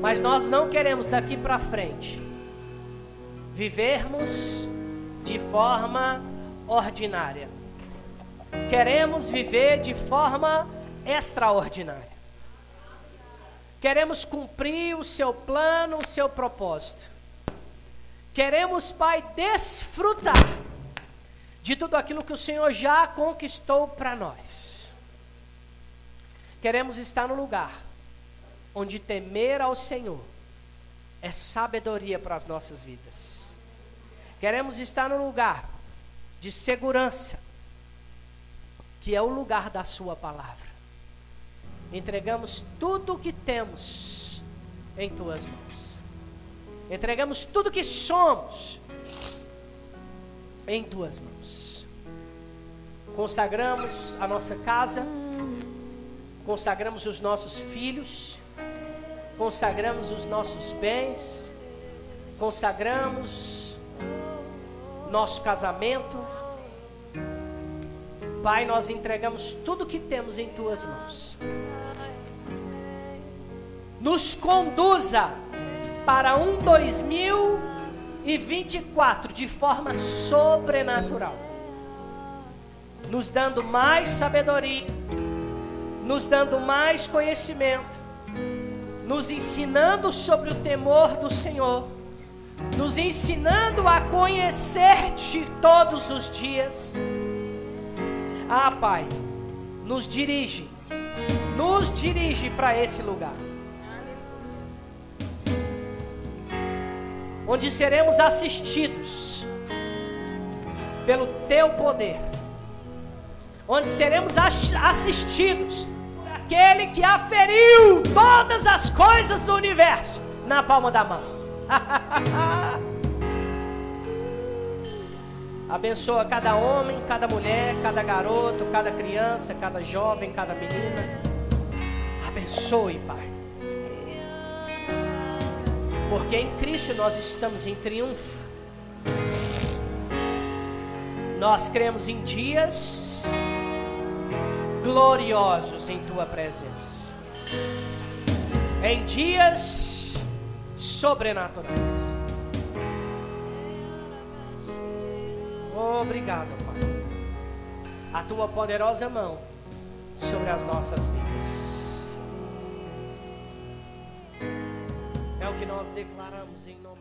Mas nós não queremos daqui para frente vivermos de forma ordinária. Queremos viver de forma extraordinária. Queremos cumprir o seu plano, o seu propósito. Queremos, Pai, desfrutar de tudo aquilo que o Senhor já conquistou para nós. Queremos estar no lugar onde temer ao Senhor é sabedoria para as nossas vidas. Queremos estar no lugar de segurança, que é o lugar da Sua palavra. Entregamos tudo o que temos em Tuas mãos. Entregamos tudo que somos em Tuas mãos. Consagramos a nossa casa, consagramos os nossos filhos, consagramos os nossos bens, consagramos nosso casamento. Pai, nós entregamos tudo que temos em tuas mãos. Nos conduza para um 2024 de forma sobrenatural, nos dando mais sabedoria, nos dando mais conhecimento nos ensinando sobre o temor do Senhor, nos ensinando a conhecer-te todos os dias. Ah, Pai, nos dirige, nos dirige para esse lugar. Onde seremos assistidos pelo Teu poder, onde seremos assistidos aquele que aferiu todas as coisas do universo na palma da mão. Abençoa cada homem, cada mulher, cada garoto, cada criança, cada jovem, cada menina. Abençoe, Pai. Porque em Cristo nós estamos em triunfo. Nós cremos em dias gloriosos em tua presença. Em dias sobrenaturais. Obrigado, Pai. A tua poderosa mão sobre as nossas vidas. É o que nós declaramos em nome